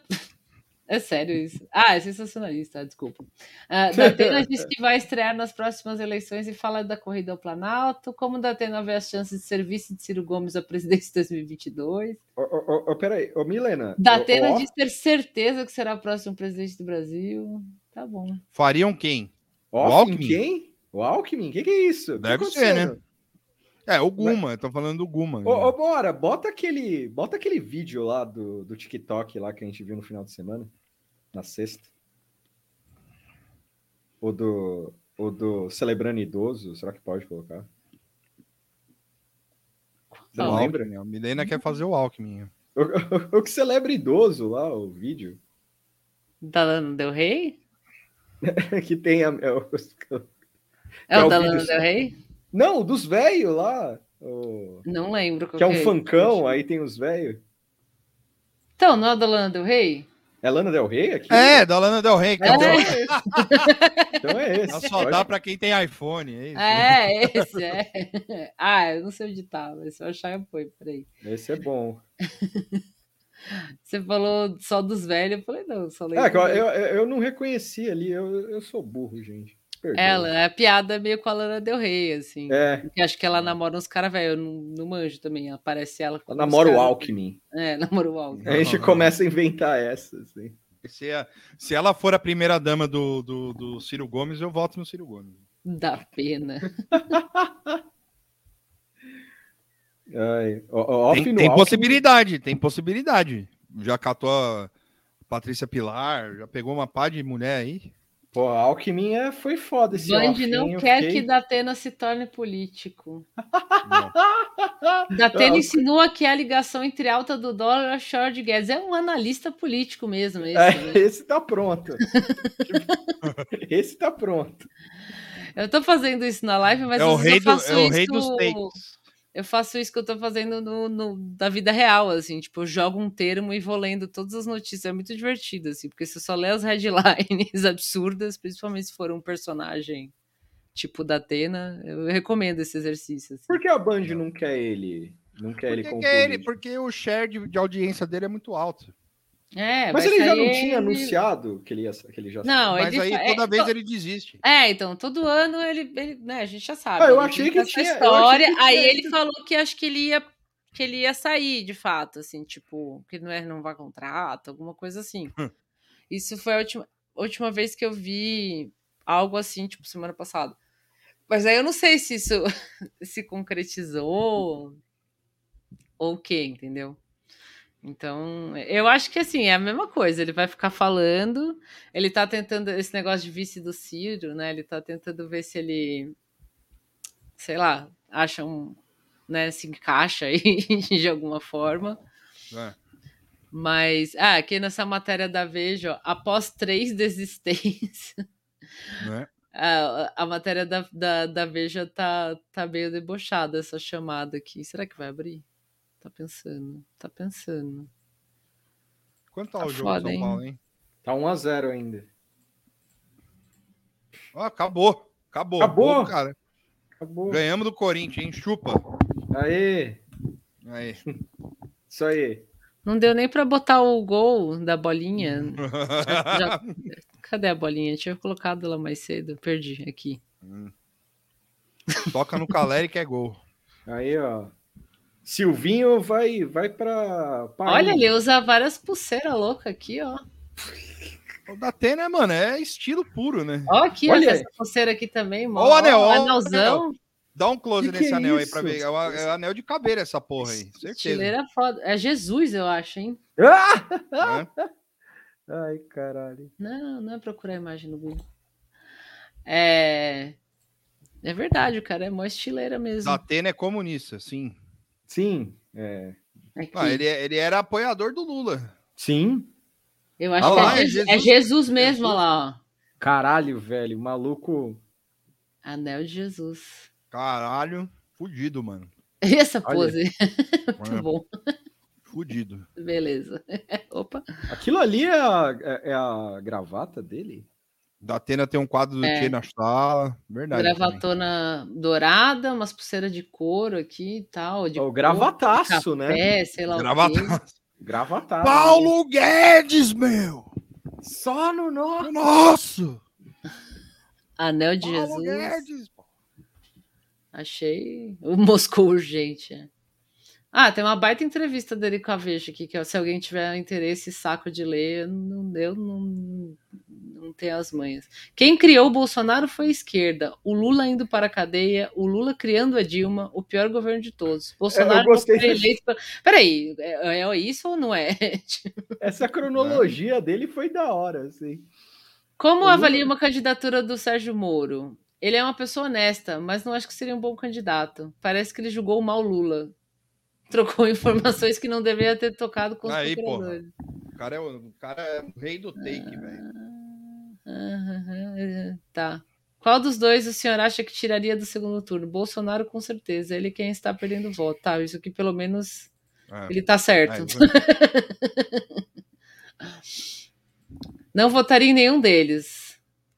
É sério isso. Ah, é sensacionalista, desculpa. Uh, Datena disse que vai estrear nas próximas eleições e fala da corrida ao Planalto. Como Datena vê as chances de serviço de Ciro Gomes à presidência de 2022? Oh, oh, oh, peraí, ô Milena. Datena oh, diz ter certeza que será o próximo presidente do Brasil. Tá bom. Fariam quem? o Alckmin? Quem? O Alckmin? O que, que, é isso? Deve ser, né? É, o Guma, tô falando do Guma. Ô, ô, bora, bota aquele, bota aquele vídeo lá do, do TikTok lá que a gente viu no final de semana, na sexta. O do, o do Celebrando Idoso, será que pode colocar? Você não lembra? A Milena quer fazer o Alckmin. O, o, o, que celebra idoso lá, o vídeo. Da Lana Del Rey? que tem a, é o, é, é o da Lana Del Rey? Não, dos velhos lá. O... Não lembro. Que é um é funkão, aí tem os velhos. Então, não é da Lana Del Rey? É Lana Del Rey aqui? É, da Lana Del Rey. É. Então é esse. então é esse. Só Pode. dá para quem tem iPhone. É, isso. é esse, é. Ah, eu não sei onde tá, mas se eu achar eu põe, peraí. Esse é bom. Você falou só dos velhos, eu falei, não, só lembro. É, eu, eu, eu não reconheci ali, eu, eu sou burro, gente. Ela, é a piada meio com a Lana Del Rey, assim. É. Porque acho que ela namora uns caras velho, eu não, não manjo também. Aparece ela com. Ela namora o Alckmin. É, namora o Alckmin. A gente começa a inventar essa, assim. Se, a, se ela for a primeira dama do, do, do Ciro Gomes, eu voto no Ciro Gomes. Dá pena. Ai, off tem, tem possibilidade, tem possibilidade. Já catou a Patrícia Pilar, já pegou uma pá de mulher aí. Pô, a Alckmin é, foi foda esse Band não quer fiquei... que Datena se torne político. Datena insinua que a ligação entre alta do dólar e a short de Guedes. É um analista político mesmo. Esse, é, né? esse tá pronto. esse tá pronto. Eu tô fazendo isso na live, mas é o rei, do, é o rei dos takes eu faço isso que eu tô fazendo no, no, da vida real, assim, tipo, eu jogo um termo e vou lendo todas as notícias. É muito divertido, assim, porque você só lê as headlines absurdas, principalmente se for um personagem tipo da Atena, eu recomendo esse exercício. Assim. Por que a Band não quer ele? Não quer porque ele como quer ele, Porque o share de, de audiência dele é muito alto. É, mas ele já não tinha anunciado que ele, ia, que ele já Não, mas ele aí toda é, vez ele desiste. É, então, todo ano ele, ele né, a gente já sabe. Ah, eu achei que tinha história. Que aí ele falou que acho que ele ia que ele ia sair, de fato, assim, tipo, que não é não vai contrato, alguma coisa assim. Hum. Isso foi a última, última vez que eu vi algo assim, tipo, semana passada. Mas aí eu não sei se isso se concretizou ou o que, entendeu? Então, eu acho que assim, é a mesma coisa. Ele vai ficar falando, ele tá tentando esse negócio de vice do Ciro, né? Ele tá tentando ver se ele, sei lá, acha um, né, se encaixa aí de alguma forma. É. Mas, ah, aqui nessa matéria da Veja, ó, após três desistências, é. a, a matéria da, da, da Veja tá, tá meio debochada, essa chamada aqui. Será que vai abrir? Tá pensando, tá pensando. Quanto tá, tá o jogo foda, São Paulo, hein? Tá 1x0 ainda. Ah, acabou. Acabou. Acabou, cara. Acabou. Ganhamos do Corinthians, hein? Chupa. Aê. Aí. Isso aí. Não deu nem para botar o gol da bolinha. já, já... Cadê a bolinha? Tinha colocado ela mais cedo. Perdi aqui. Hum. Toca no Caleri que é gol. Aí, ó. Silvinho vai, vai para. Olha, ele usa várias pulseiras loucas aqui, ó. O da Tena, mano, é estilo puro, né? Ó, aqui, Olha. essa pulseira aqui também, mano. Ó, o anel, ó, anelzão. Dá um close que nesse que é anel isso? aí pra ver. É o, é o, anel de cabelo essa porra aí. Certeza. Estileira foda. É Jesus, eu acho, hein? Ah! É? Ai, caralho. Não, não é procurar a imagem no Google. É. É verdade, o cara é mó estileira mesmo. Datena é comunista, sim. Sim. É. Ah, ele, ele era apoiador do Lula. Sim. Eu acho ah, que é, lá, é, Jesus, é Jesus mesmo, Jesus. lá, ó. Caralho, velho, maluco. Anel de Jesus. Caralho, fudido, mano. Essa pose. Muito bom. Fudido. Beleza. Opa. Aquilo ali é a, é, é a gravata dele? Da Atena tem um quadro do é. Tchê na sala. Verdade. Gravatona também. dourada, umas pulseiras de couro aqui e tal. De o couro, gravataço, né? café, né? Sei lá gravataço. Gravataço. Paulo Guedes, meu! Só no nosso! Nosso! Anel de Paulo Jesus. Guedes, Achei o Moscou urgente. É. Ah, tem uma baita entrevista dele com a Veja aqui, que é, se alguém tiver interesse saco de ler, não deu, não, não tem as manhas. Quem criou o Bolsonaro foi a esquerda. O Lula indo para a cadeia, o Lula criando a Dilma, o pior governo de todos. Bolsonaro é, foi eleito. Pra... Peraí, é, é, isso ou não é? Essa cronologia dele foi da hora, assim. Como avalia uma candidatura do Sérgio Moro? Ele é uma pessoa honesta, mas não acho que seria um bom candidato. Parece que ele julgou mal Lula. Trocou informações que não deveria ter tocado com os Aí, porra. O cara é o, o, cara é o rei do take, ah, velho. tá. Qual dos dois o senhor acha que tiraria do segundo turno? Bolsonaro, com certeza. Ele quem está perdendo voto. Tá, isso aqui pelo menos é. ele tá certo. É, não votaria em nenhum deles.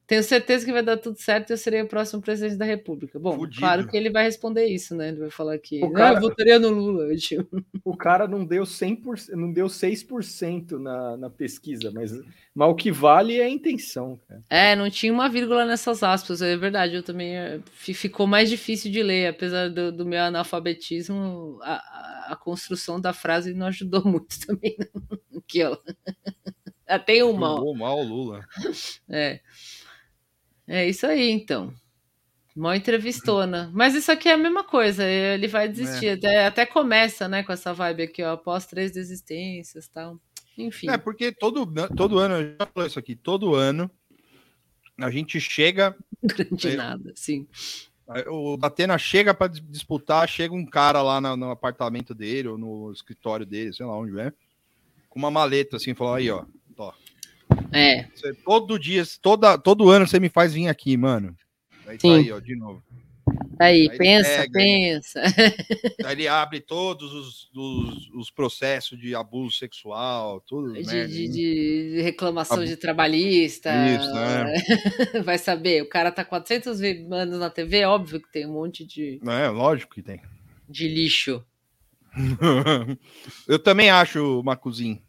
Tenho certeza que vai dar tudo certo e eu serei o próximo presidente da República. Bom, Fudido. claro que ele vai responder isso, né? Ele vai falar que o cara, ah, eu votaria no Lula. Tipo. O cara não deu 100%, não deu 6% na, na pesquisa, mas, mas o que vale é a intenção. Cara. É, não tinha uma vírgula nessas aspas, é verdade. Eu também eh, ficou mais difícil de ler, apesar do, do meu analfabetismo, a, a, construção da frase não ajudou muito também. Aqui, ó. Tem uma. Mal Lula. É. É isso aí, então. Mó entrevistona. Mas isso aqui é a mesma coisa, ele vai desistir. É. Até, até começa, né, com essa vibe aqui, ó, após três desistências tal. Enfim. É, porque todo, todo ano, eu já falei isso aqui, todo ano a gente chega. Grande é, nada, sim. O Datena chega para disputar, chega um cara lá no, no, apartamento dele, ou no escritório dele, sei lá onde é, com uma maleta assim, falou: aí, ó, ó, é. Você, todo dia, toda, todo ano você me faz vir aqui, mano. Aí Sim. tá aí, ó, de novo. Aí, aí pensa, pega, pensa. Aí ele abre todos os, os, os, processos de abuso sexual, tudo. De, né? de, de reclamação de trabalhista. Isso, né? Vai saber, o cara tá 400 anos na TV, óbvio que tem um monte de. É, lógico que tem. De lixo. Eu também acho, Macuzinho.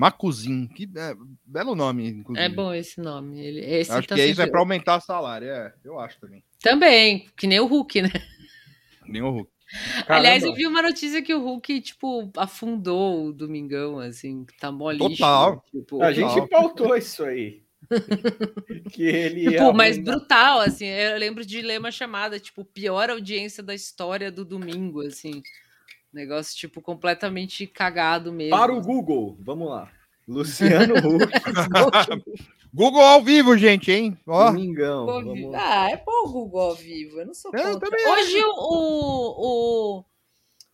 Macuzin, que é, belo nome, inclusive. É bom esse nome. Ele, esse acho tá que isso é para aumentar o salário, é, eu acho também. Também, que nem o Hulk, né? Nem o Hulk. Caramba. Aliás, eu vi uma notícia que o Hulk, tipo, afundou o Domingão, assim, tá mole. Total. Tipo, a gente pautou isso aí. que ele tipo, mas brutal, assim. Eu lembro de ler uma chamada, tipo, pior audiência da história do domingo, assim. Negócio, tipo, completamente cagado mesmo. Para o Google, vamos lá. Luciano Huck. Google ao vivo, gente, hein? Ó. Domingão. Vamos... Ah, é bom o Google ao vivo. Eu não sou eu contra. Hoje o, o,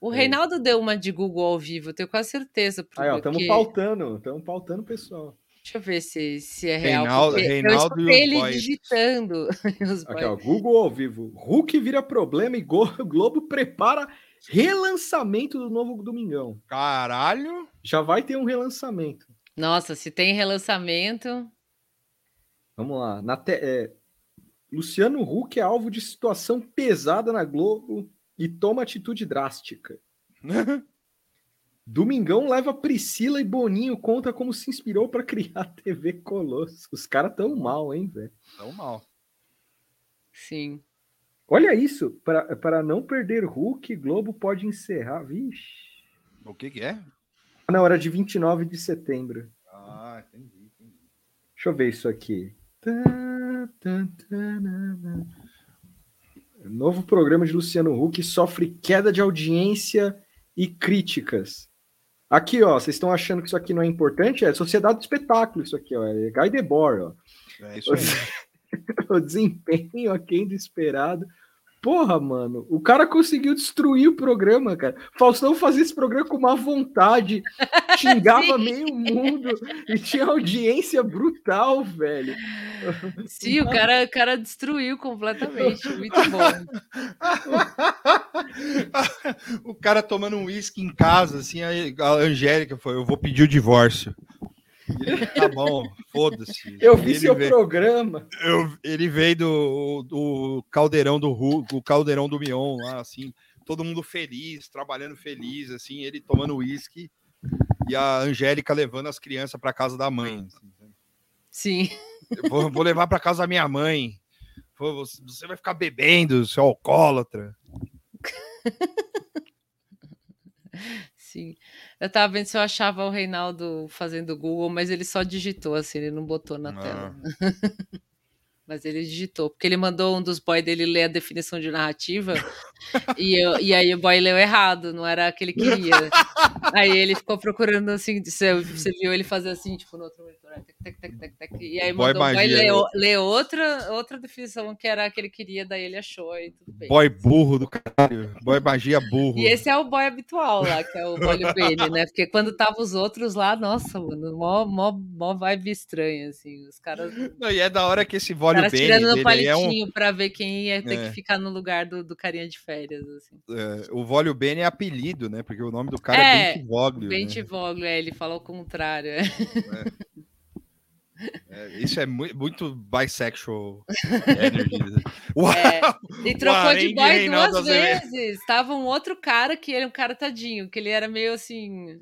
o Reinaldo deu uma de Google ao vivo, eu tenho quase certeza. Aí, ó, estamos pautando, estamos pautando, pessoal. Deixa eu ver se, se é real. Reinaldo, Reinaldo eu ele boys. digitando. Aqui, ó, Google ao vivo. Hulk vira problema e Globo prepara relançamento do novo Domingão. Caralho! Já vai ter um relançamento. Nossa, se tem relançamento. Vamos lá. Na te... É... Luciano Huck é alvo de situação pesada na Globo e toma atitude drástica. Domingão leva Priscila e Boninho conta como se inspirou para criar a TV Colosso. Os caras tão mal, hein, velho? Tão mal. Sim. Olha isso, para não perder Hulk, Globo pode encerrar. Vixe. O que, que é? Não, era de 29 de setembro. Ah, entendi, entendi. Deixa eu ver isso aqui. Novo programa de Luciano Huck sofre queda de audiência e críticas. Aqui, ó, vocês estão achando que isso aqui não é importante? É Sociedade do Espetáculo, isso aqui, ó. É Guy Debord, ó. É isso aí. o desempenho aquém do esperado Porra, mano, o cara conseguiu destruir o programa, cara. Faustão fazia esse programa com uma vontade, xingava meio mundo e tinha audiência brutal, velho. Sim, o cara, o cara destruiu completamente. Muito bom. o cara tomando um uísque em casa, assim, a Angélica foi: Eu vou pedir o divórcio. Ele, tá bom, foda-se. Eu vi ele seu veio, programa. Eu, ele veio do, do caldeirão do o caldeirão do Mion lá, assim, todo mundo feliz, trabalhando feliz, assim, ele tomando uísque e a Angélica levando as crianças para casa da mãe. Assim, Sim. Vou, vou, levar para casa da minha mãe. Você vai ficar bebendo, seu alcoólatra. Sim. Eu tava vendo se eu achava o Reinaldo fazendo Google, mas ele só digitou assim, ele não botou na ah. tela. mas ele digitou, porque ele mandou um dos boys dele ler a definição de narrativa e, eu, e aí o boy leu errado, não era a que ele queria. aí ele ficou procurando assim, você, você viu ele fazer assim, tipo, no outro monitor, tec, tec, tec, tec, e aí boy mandou o boy ler, ler, outra, outra definição que era a que ele queria, daí ele achou e tudo bem. Boy burro do caralho, boy magia burro. E esse é o boy habitual lá, que é o boy Bene, né? Porque quando tava os outros lá, nossa, mano, mó, mó, mó vibe estranha, assim, os caras... Não, e é da hora que esse Vólio Bene... tirando no palitinho é um... pra ver quem ia ter é. que ficar no lugar do, do carinha de férias, assim. É, o Vólio Bene é apelido, né? Porque o nome do cara é, é Bentivoglio. Bentivoglio, né? é, ele fala o contrário. É. É, isso é muito, muito bisexual energy. É, e trocou de boy duas vezes. Tava um outro cara que ele é um cara tadinho, que ele era meio assim,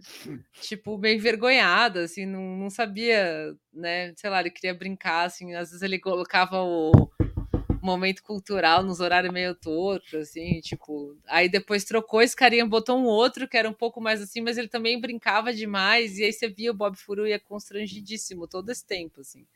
tipo, meio envergonhado, assim, não, não sabia, né? Sei lá, ele queria brincar, assim, às vezes ele colocava o momento cultural nos horários meio tortos, assim, tipo. Aí depois trocou esse carinha, botou um outro que era um pouco mais assim, mas ele também brincava demais. E aí você via o Bob Furu ia constrangidíssimo todo esse tempo, assim.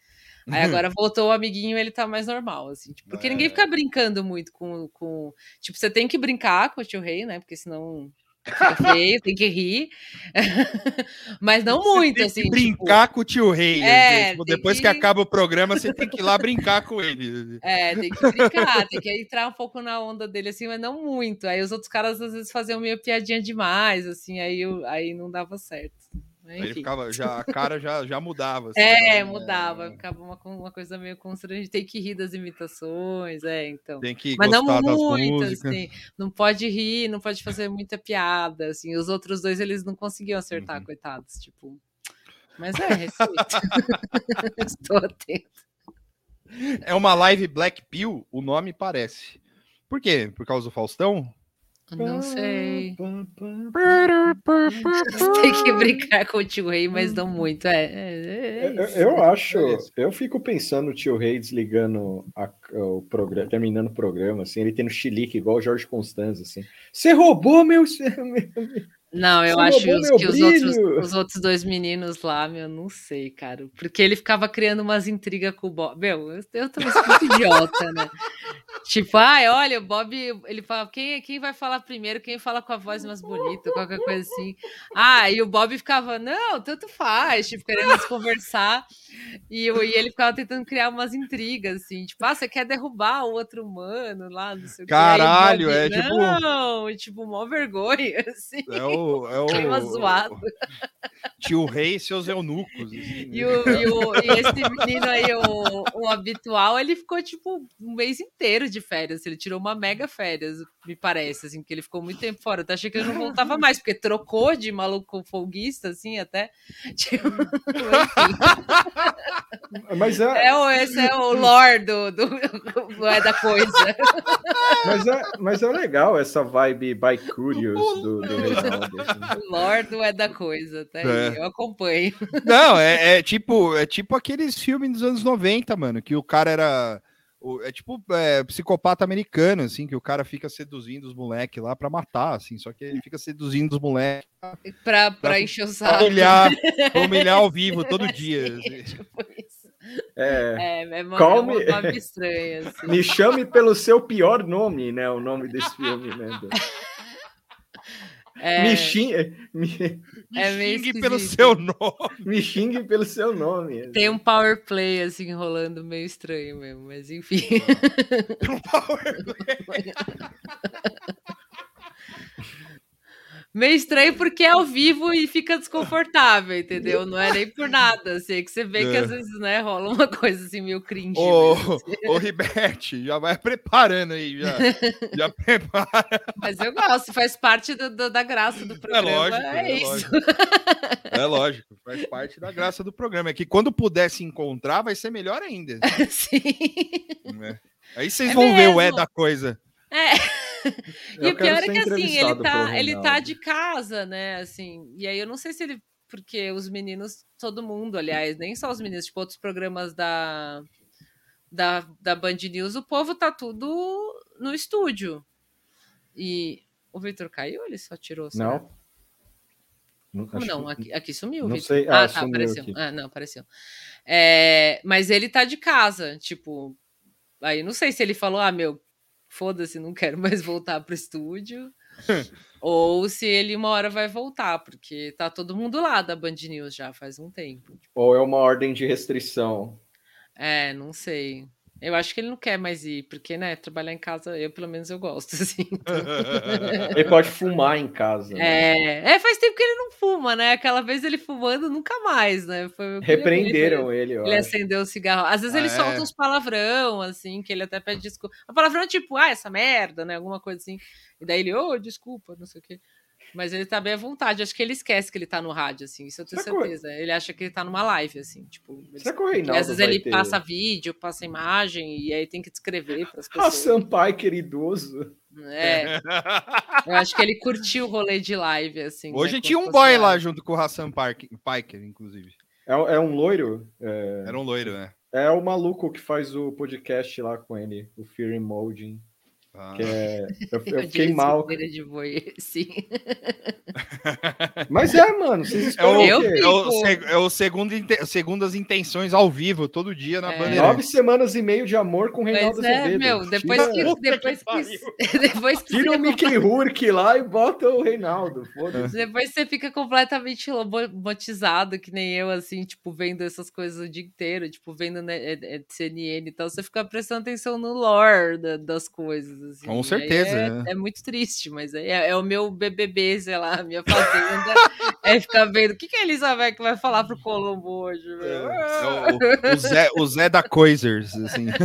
Aí agora voltou o amiguinho, ele tá mais normal, assim, tipo, porque é. ninguém fica brincando muito com, com. Tipo, você tem que brincar com o tio Rei, né? Porque senão Fica feio, tem que rir. Mas não você muito, assim. Que brincar tipo... com o tio Rei. É, tipo, depois que... que... acaba o programa, você tem que ir lá brincar com ele. É, tem que brincar, tem que entrar um pouco na onda dele, assim, mas não muito. Aí os outros caras às vezes faziam meio piadinha demais, assim, aí, eu, aí não dava certo. Aí ficava, já, a cara já, já mudava. Assim, é, né? mudava. Ficava uma, uma coisa meio constrangida. Tem que rir das imitações, é, então. Tem que Mas não muito, assim. Não pode rir, não pode fazer muita piada, assim. Os outros dois, eles não conseguiam acertar, uhum. coitados, tipo... Mas é, respeito. Estou atento. É uma live Black Pill, o nome parece. Por quê? Por causa do Faustão? Não sei. Tem que brincar com o tio Rei, mas não muito. É, é, é eu, eu, acho, eu fico pensando o tio Rei desligando a, o programa, terminando o programa, assim, ele tendo chilique igual o Jorge Constanza, assim. Você roubou meu. Não, eu acho que os outros, os outros dois meninos lá, meu, não sei, cara. Porque ele ficava criando umas intrigas com o Bob. Meu, eu, eu também sou muito idiota, né? tipo, ai, ah, olha, o Bob, ele fala, quem, quem vai falar primeiro, quem fala com a voz mais bonita, qualquer coisa assim. Ah, e o Bob ficava, não, tanto faz, tipo, querendo se conversar. E, e ele ficava tentando criar umas intrigas, assim, tipo, ah, você quer derrubar o outro humano lá, não sei o Caralho, é tipo. Não, tipo, mó vergonha, assim. É o. É o clima zoado. Tio Rei e seus eunucos. Assim, né? e, o, e, o, e, esse menino aí, o, o habitual, ele ficou, tipo, um mês inteiro de férias. Ele tirou uma mega férias, me parece, assim, porque ele ficou muito tempo fora. Eu achei que ele não voltava mais, porque trocou de maluco folguista, assim, até. Tipo, Mas é... é o, esse é o lore do, do, do é da coisa. Mas é, mas é legal essa vibe by Curious do, do Reinaldo. O lore do é da coisa, tá? É. Eu acompanho. Não, é, é, tipo, é tipo aqueles filmes dos anos 90, mano, que o cara era. É tipo é, psicopata americano, assim, que o cara fica seduzindo os moleques lá pra matar, assim, só que ele fica seduzindo os moleques pra, pra, pra encher o saco. Humilhar, humilhar ao vivo todo dia. Assim. Tipo isso. É, é, é uma, Call me... é uma estranha. Assim. Me chame pelo seu pior nome, né? O nome desse filme, né? É... Me xingue, me... É me xingue pelo seu nome. Me xingue pelo seu nome. Tem um power play assim rolando meio estranho mesmo, mas enfim. um power play. meio estranho porque é ao vivo e fica desconfortável, entendeu? Não é nem por nada, assim, é que você vê é. que às vezes, né, rola uma coisa assim meio cringe. Ô, assim. ô Ribete, já vai preparando aí, já, já prepara. Mas eu gosto, faz parte do, do, da graça do é programa, é, lógico, é, é isso. Lógico. É lógico, faz parte da graça do programa, é que quando puder se encontrar vai ser melhor ainda. Sim. É. Aí vocês é vão mesmo. ver o é da coisa. É. e o pior é que assim, ele tá, ele tá de casa, né? Assim, e aí eu não sei se ele. Porque os meninos, todo mundo, aliás, nem só os meninos, tipo, outros programas da, da, da Band News, o povo tá tudo no estúdio. E o Victor caiu ele só tirou? Será? Não. Como não? Aqui, aqui sumiu. Não sei. Ah, ah tá, apareceu. Aqui. Ah, não, apareceu. É, mas ele tá de casa, tipo. Aí não sei se ele falou, ah, meu, foda-se, não quero mais voltar pro estúdio. ou se ele uma hora vai voltar, porque tá todo mundo lá da Band News já faz um tempo. Ou é uma ordem de restrição. É, não sei. Eu acho que ele não quer mais ir, porque, né, trabalhar em casa, eu pelo menos eu gosto, assim. Então... ele pode fumar em casa. Né? É, é, faz tempo que ele não fuma, né? Aquela vez ele fumando, nunca mais, né? Foi Repreenderam ele, ele. Ele acendeu o cigarro. Às vezes ah, ele é. solta uns palavrão, assim, que ele até pede desculpa. O palavrão é tipo, ah, essa merda, né? Alguma coisa assim. E daí ele, ô, oh, desculpa, não sei o quê. Mas ele tá bem à vontade. Acho que ele esquece que ele tá no rádio, assim. Isso eu tenho Será certeza. Que... Ele acha que ele tá numa live, assim. Tipo, Será que o Reinaldo às vezes ele ter... passa vídeo, passa imagem, e aí tem que descrever para as pessoas. Hassan Piker idoso. É. eu acho que ele curtiu o rolê de live, assim. Hoje né, tinha um boy lá junto com o Hassan Piker, inclusive. É, é um loiro? É... Era um loiro, né? É o maluco que faz o podcast lá com ele, o Fear Emolding. Ah. Que é, eu, eu fiquei mal. De boi, sim. Mas é, mano. Vocês é, o, é, o, é o segundo, segundas intenções ao vivo, todo dia na é. bandeira. Nove semanas e meio de amor com o Reinaldo é, Azevedo. Meu, depois Tira, que. Depois que, depois que Tira o Mickey Rourke lá e bota o Reinaldo. Depois você fica completamente lobotizado, que nem eu, assim, tipo, vendo essas coisas o dia inteiro, tipo, vendo né, é, é, CNN e tal. Você fica prestando atenção no lore da, das coisas. Assim. Com certeza. É, né? é, muito triste, mas é, é, o meu BBB, sei lá, minha fazenda. é ficar vendo o que, que a Elizabeth vai falar pro Colombo hoje. É, o, o, Zé, o Zé da Coisers, assim.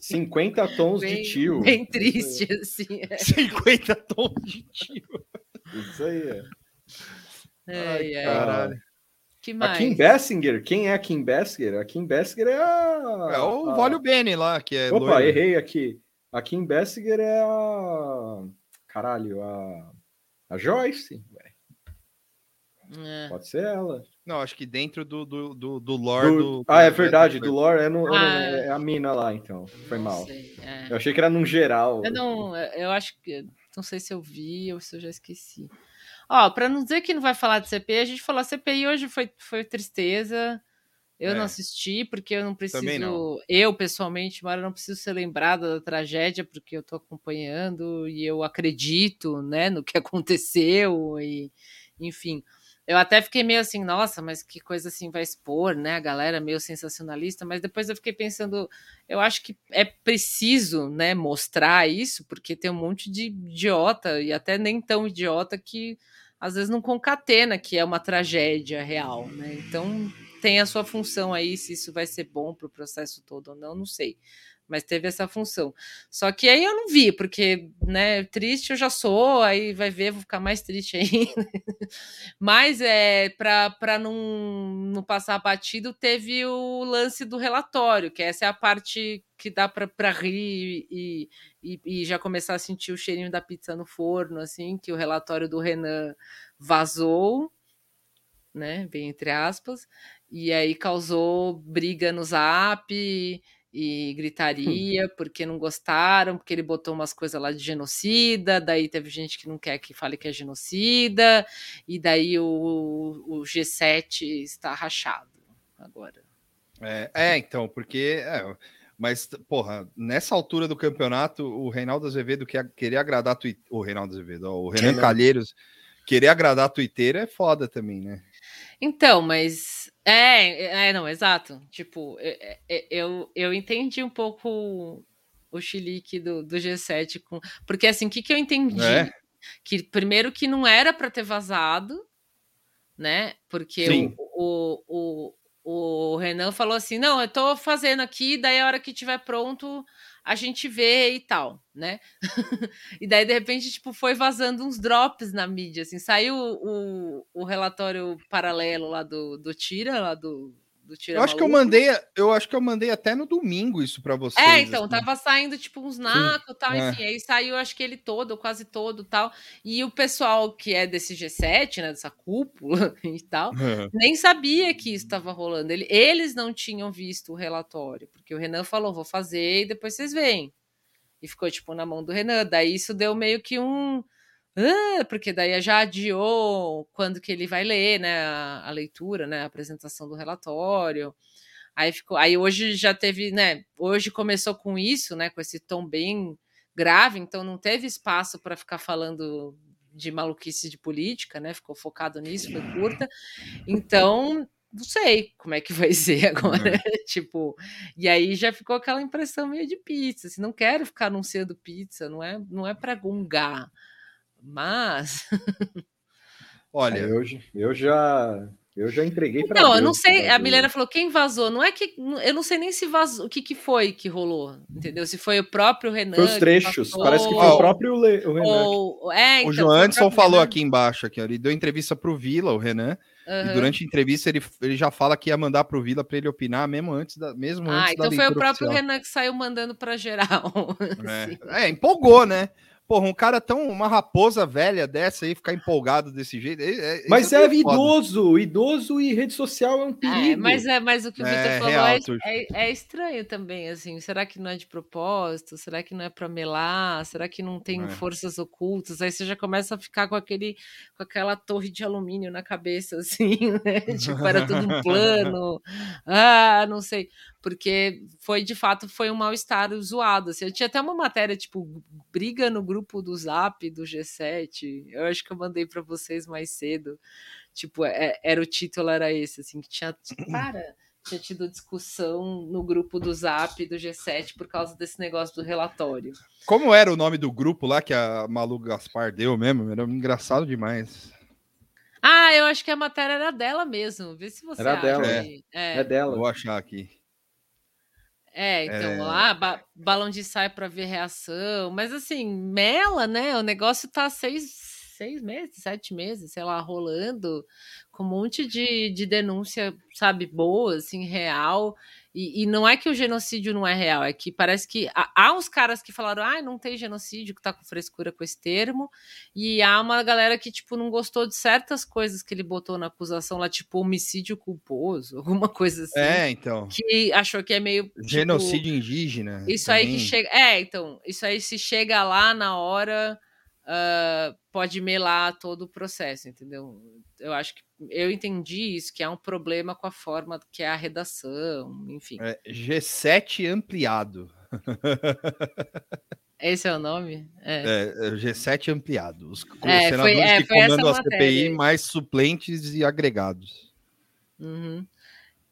50 tons bem, de tio. Bem triste, assim. É. 50 tons de tio. Isso aí é. Ai, Ai caralho. Que mais? A Kim Bessinger, quem é a Kim Bessinger? A Kim Bessinger é a. É o a... Vólio Bene lá, que é. Opa, loiro. errei aqui. A Kim Bessinger é a. Caralho, a. A Joyce. É. Pode ser ela. Não, acho que dentro do, do, do, do lore do... do... Ah, é verdade, do lore é, no, ah, é a mina lá, então. Foi mal. Sei, é. Eu achei que era num geral. Eu não, eu acho que. Não sei se eu vi ou se eu já esqueci. Ó, para não dizer que não vai falar de CPI, a gente falou, a CPI hoje foi, foi tristeza. Eu é. não assisti porque eu não preciso. Não. Eu, pessoalmente, Mara, não preciso ser lembrada da tragédia porque eu estou acompanhando e eu acredito né, no que aconteceu, e enfim. Eu até fiquei meio assim, nossa, mas que coisa assim vai expor, né? A galera meio sensacionalista, mas depois eu fiquei pensando, eu acho que é preciso, né, mostrar isso, porque tem um monte de idiota, e até nem tão idiota que às vezes não concatena que é uma tragédia real, né? Então tem a sua função aí, se isso vai ser bom para o processo todo ou não, não sei. Mas teve essa função. Só que aí eu não vi, porque, né, triste eu já sou, aí vai ver, vou ficar mais triste ainda. Mas é para não, não passar batido, teve o lance do relatório, que essa é a parte que dá para rir e, e, e já começar a sentir o cheirinho da pizza no forno, assim, que o relatório do Renan vazou, né, bem entre aspas, e aí causou briga no zap e gritaria porque não gostaram, porque ele botou umas coisas lá de genocida, daí teve gente que não quer que fale que é genocida, e daí o, o G7 está rachado agora. É, é então, porque. É, mas, porra, nessa altura do campeonato, o Reinaldo Azevedo quer, querer agradar o Reinaldo Azevedo, ó, o Renan Calheiros querer agradar a Twitter é foda também, né? Então, mas. É, é, não, exato. Tipo, eu, eu entendi um pouco o chilique do, do G7 com. Porque assim, o que, que eu entendi? É. Que primeiro que não era para ter vazado, né? Porque o, o, o, o Renan falou assim: não, eu tô fazendo aqui, daí a hora que tiver pronto a gente vê e tal, né? e daí, de repente, tipo, foi vazando uns drops na mídia, assim, saiu o, o relatório paralelo lá do, do Tira, lá do, do Tira Eu acho que eu mandei, eu acho que eu mandei até no domingo isso para vocês. É, então, assim. tava saindo tipo uns nacos tal, é. enfim, aí saiu acho que ele todo, quase todo tal. E o pessoal que é desse G7, né, dessa cúpula e tal, é. nem sabia que isso estava rolando. Ele, eles não tinham visto o relatório, porque o Renan falou, vou fazer e depois vocês veem. E ficou tipo na mão do Renan. Daí isso deu meio que um ah, porque daí já adiou quando que ele vai ler, né, a, a, leitura, né, a apresentação do relatório. Aí ficou, aí hoje já teve, né, hoje começou com isso, né, com esse tom bem grave, então não teve espaço para ficar falando de maluquice de política, né? Ficou focado nisso, foi curta. Então, não sei como é que vai ser agora, é. tipo, e aí já ficou aquela impressão meio de pizza, assim, não quero ficar anunciando pizza, não é, não é para gongar, mas. Olha, eu, eu já. Eu já entreguei para. Não, eu não sei. A Milena falou quem vazou. Não é que eu não sei nem se vazou. O que, que foi que rolou, entendeu? Se foi o próprio Renan. Foi os trechos. Parece que foi o próprio Le... o Renan. Ou... É, então, o João Anderson falou Renan. aqui embaixo, aqui, ele deu entrevista para o Vila, o Renan. Uhum. E durante a entrevista ele, ele já fala que ia mandar para o Vila para ele opinar mesmo antes da mesmo ah, antes então foi o próprio oficial. Renan que saiu mandando para geral. É. é, empolgou, né? Porra, um cara tão. Uma raposa velha dessa aí ficar empolgado desse jeito. É, é, mas é, é idoso, idoso e rede social é um é, perigo. É, mas, é, mas o que o Vitor é, falou é, é, é, estranho também, assim. Será que não é de propósito? Será que não é para melar? Será que não tem forças ocultas? Aí você já começa a ficar com aquele com aquela torre de alumínio na cabeça, assim, né? Tipo, era tudo um plano. Ah, não sei porque foi de fato foi um mal-estar zoado. Assim. Eu tinha até uma matéria tipo briga no grupo do Zap do G7. Eu acho que eu mandei para vocês mais cedo. Tipo, é, era o título era esse assim que tinha para tinha tido discussão no grupo do Zap do G7 por causa desse negócio do relatório. Como era o nome do grupo lá que a Malu Gaspar deu mesmo? Era engraçado demais. Ah, eu acho que a matéria era dela mesmo. Vê se você era acha. Dela. É. é. é dela. Vou achar aqui. É, então, é... lá, ba balão de saia para ver reação. Mas assim, mela, né? O negócio tá seis, seis meses, sete meses, sei lá, rolando, com um monte de, de denúncia, sabe, boa, assim, real. E, e, não é que o genocídio não é real, é que parece que há, uns caras que falaram, ah, não tem genocídio, que tá com frescura com esse termo, e há uma galera que, tipo, não gostou de certas coisas que ele botou na acusação lá, tipo, homicídio culposo, alguma coisa assim. É, então. Que achou que é meio. Tipo, genocídio indígena. Isso também. aí que chega. É, então, isso aí se chega lá na hora. Uh, pode melar todo o processo, entendeu? Eu acho que eu entendi isso, que é um problema com a forma que é a redação, enfim. É, G7 ampliado. Esse é o nome? É, é, é G7 ampliado. Os, é, senadores foi, é, que comandam a CPI, mais suplentes e agregados. Uhum.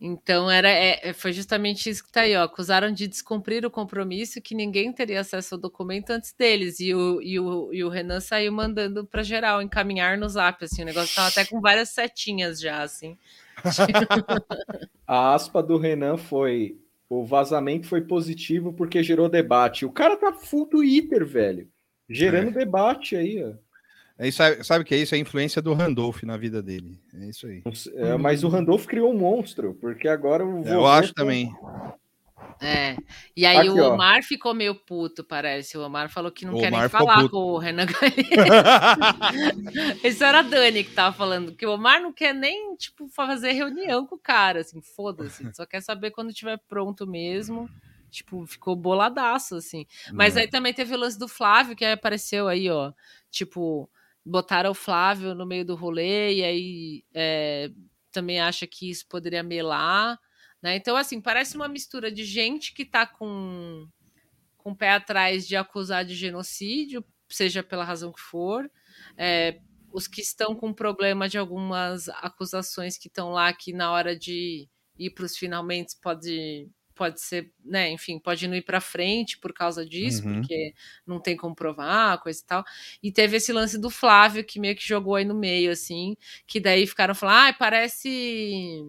Então era, é, é, foi justamente isso que tá aí, ó. Acusaram de descumprir o compromisso que ninguém teria acesso ao documento antes deles. E o, e o, e o Renan saiu mandando para geral encaminhar no zap, assim. O negócio tava até com várias setinhas já, assim. A aspa do Renan foi: o vazamento foi positivo porque gerou debate. O cara tá full Twitter, velho. Gerando é. debate aí, ó. É isso, sabe o que é isso? É a influência do Randolph na vida dele. É isso aí. É, mas o Randolph criou um monstro, porque agora o. É, eu acho tá... também. É. E aí Aqui, o Omar ó. ficou meio puto, parece. O Omar falou que não o quer Omar nem falar puto. com o Renan Isso era a Dani que tava falando, que o Omar não quer nem, tipo, fazer reunião com o cara, assim, foda-se. Só quer saber quando estiver pronto mesmo. Tipo, ficou boladaço, assim. Mas aí também teve o lance do Flávio, que apareceu aí, ó. Tipo, botaram o Flávio no meio do rolê e aí é, também acha que isso poderia melar, né? Então, assim, parece uma mistura de gente que tá com, com o pé atrás de acusar de genocídio, seja pela razão que for, é, os que estão com problema de algumas acusações que estão lá, que na hora de ir para os finalmente pode pode ser, né, enfim, pode não ir para frente por causa disso, uhum. porque não tem como provar, coisa e tal. E teve esse lance do Flávio que meio que jogou aí no meio, assim, que daí ficaram falando, ah, parece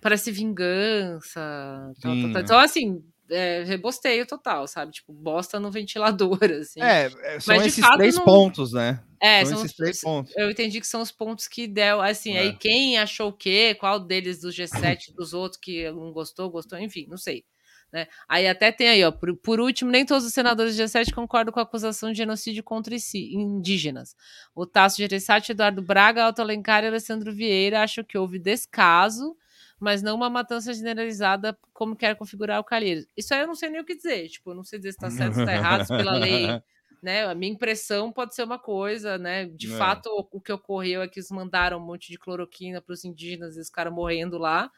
parece vingança. Tal, tal, tal. Então, assim, é, rebosteio total, sabe? Tipo, bosta no ventilador, assim. É, é são Mas, esses fato, três não... pontos, né? É, são, são esses os, três pontos. Eu entendi que são os pontos que deu, assim, é. aí quem achou o quê, qual deles dos G7, dos outros que não gostou, gostou, enfim, não sei. Né? Aí até tem aí, ó, por, por, último, nem todos os senadores do G7 concordam com a acusação de genocídio contra si, indígenas. O Tasso Gereissati, Eduardo Braga, Alto Alencar e Alessandro Vieira acham que houve descaso mas não uma matança generalizada como quer configurar o Calheiros. Isso aí eu não sei nem o que dizer, tipo, eu não sei dizer se está certo, se está errado, se pela lei, né? A minha impressão pode ser uma coisa, né? De é. fato, o, o, que ocorreu é que eles mandaram um monte de cloroquina para os indígenas e os caras morrendo lá.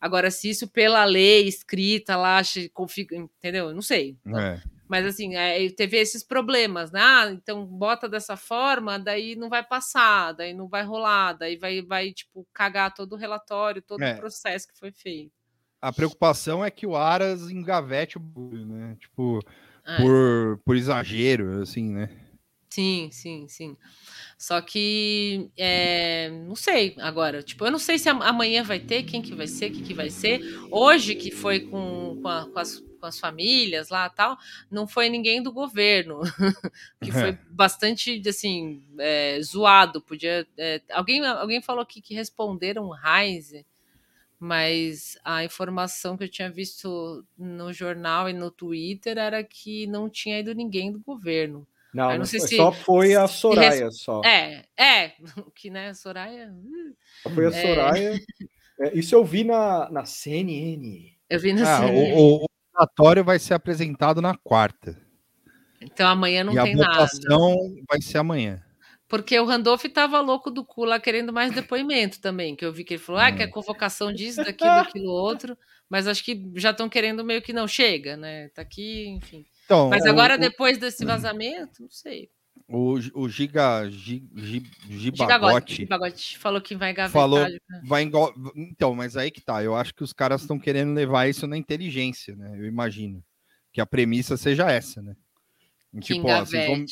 Agora, se isso pela lei escrita lá, configura, entendeu? Eu não sei. É. Mas assim, é, teve esses problemas, né? Ah, então bota dessa forma, daí não vai passar, daí não vai rolar, daí vai, vai tipo, cagar todo o relatório, todo é. o processo que foi feito. A preocupação é que o Aras engavete o bagulho, né? Tipo, é. por, por exagero, assim, né? Sim, sim, sim. Só que é, não sei agora. Tipo, eu não sei se amanhã vai ter, quem que vai ser, o que, que vai ser. Hoje, que foi com, com, a, com as com as famílias lá tal, não foi ninguém do governo, que foi bastante assim é, zoado. Podia é, alguém alguém falou aqui que responderam Heise, mas a informação que eu tinha visto no jornal e no Twitter era que não tinha ido ninguém do governo. Não, não, sei foi, se, só foi a Soraya, só. É, é, que né, Soraya. Só foi a é. Soraya. É, isso eu vi na, na CNN. Eu vi na ah, CNN. O, o, relatório vai ser apresentado na quarta. Então amanhã não e tem nada. A votação vai ser amanhã. Porque o Randolph estava louco do cu lá querendo mais depoimento também, que eu vi que ele falou, ah, que é convocação disso, daquilo, daquilo outro, mas acho que já estão querendo meio que não chega, né? Tá aqui, enfim. Então, mas agora, o, depois desse vazamento, não sei. O, o Giga, Giga, falou que vai engavetar. Falou, vai engo... Então, mas aí que tá. Eu acho que os caras estão querendo levar isso na inteligência, né? Eu imagino. Que a premissa seja essa, né? Tipo, ó, vão...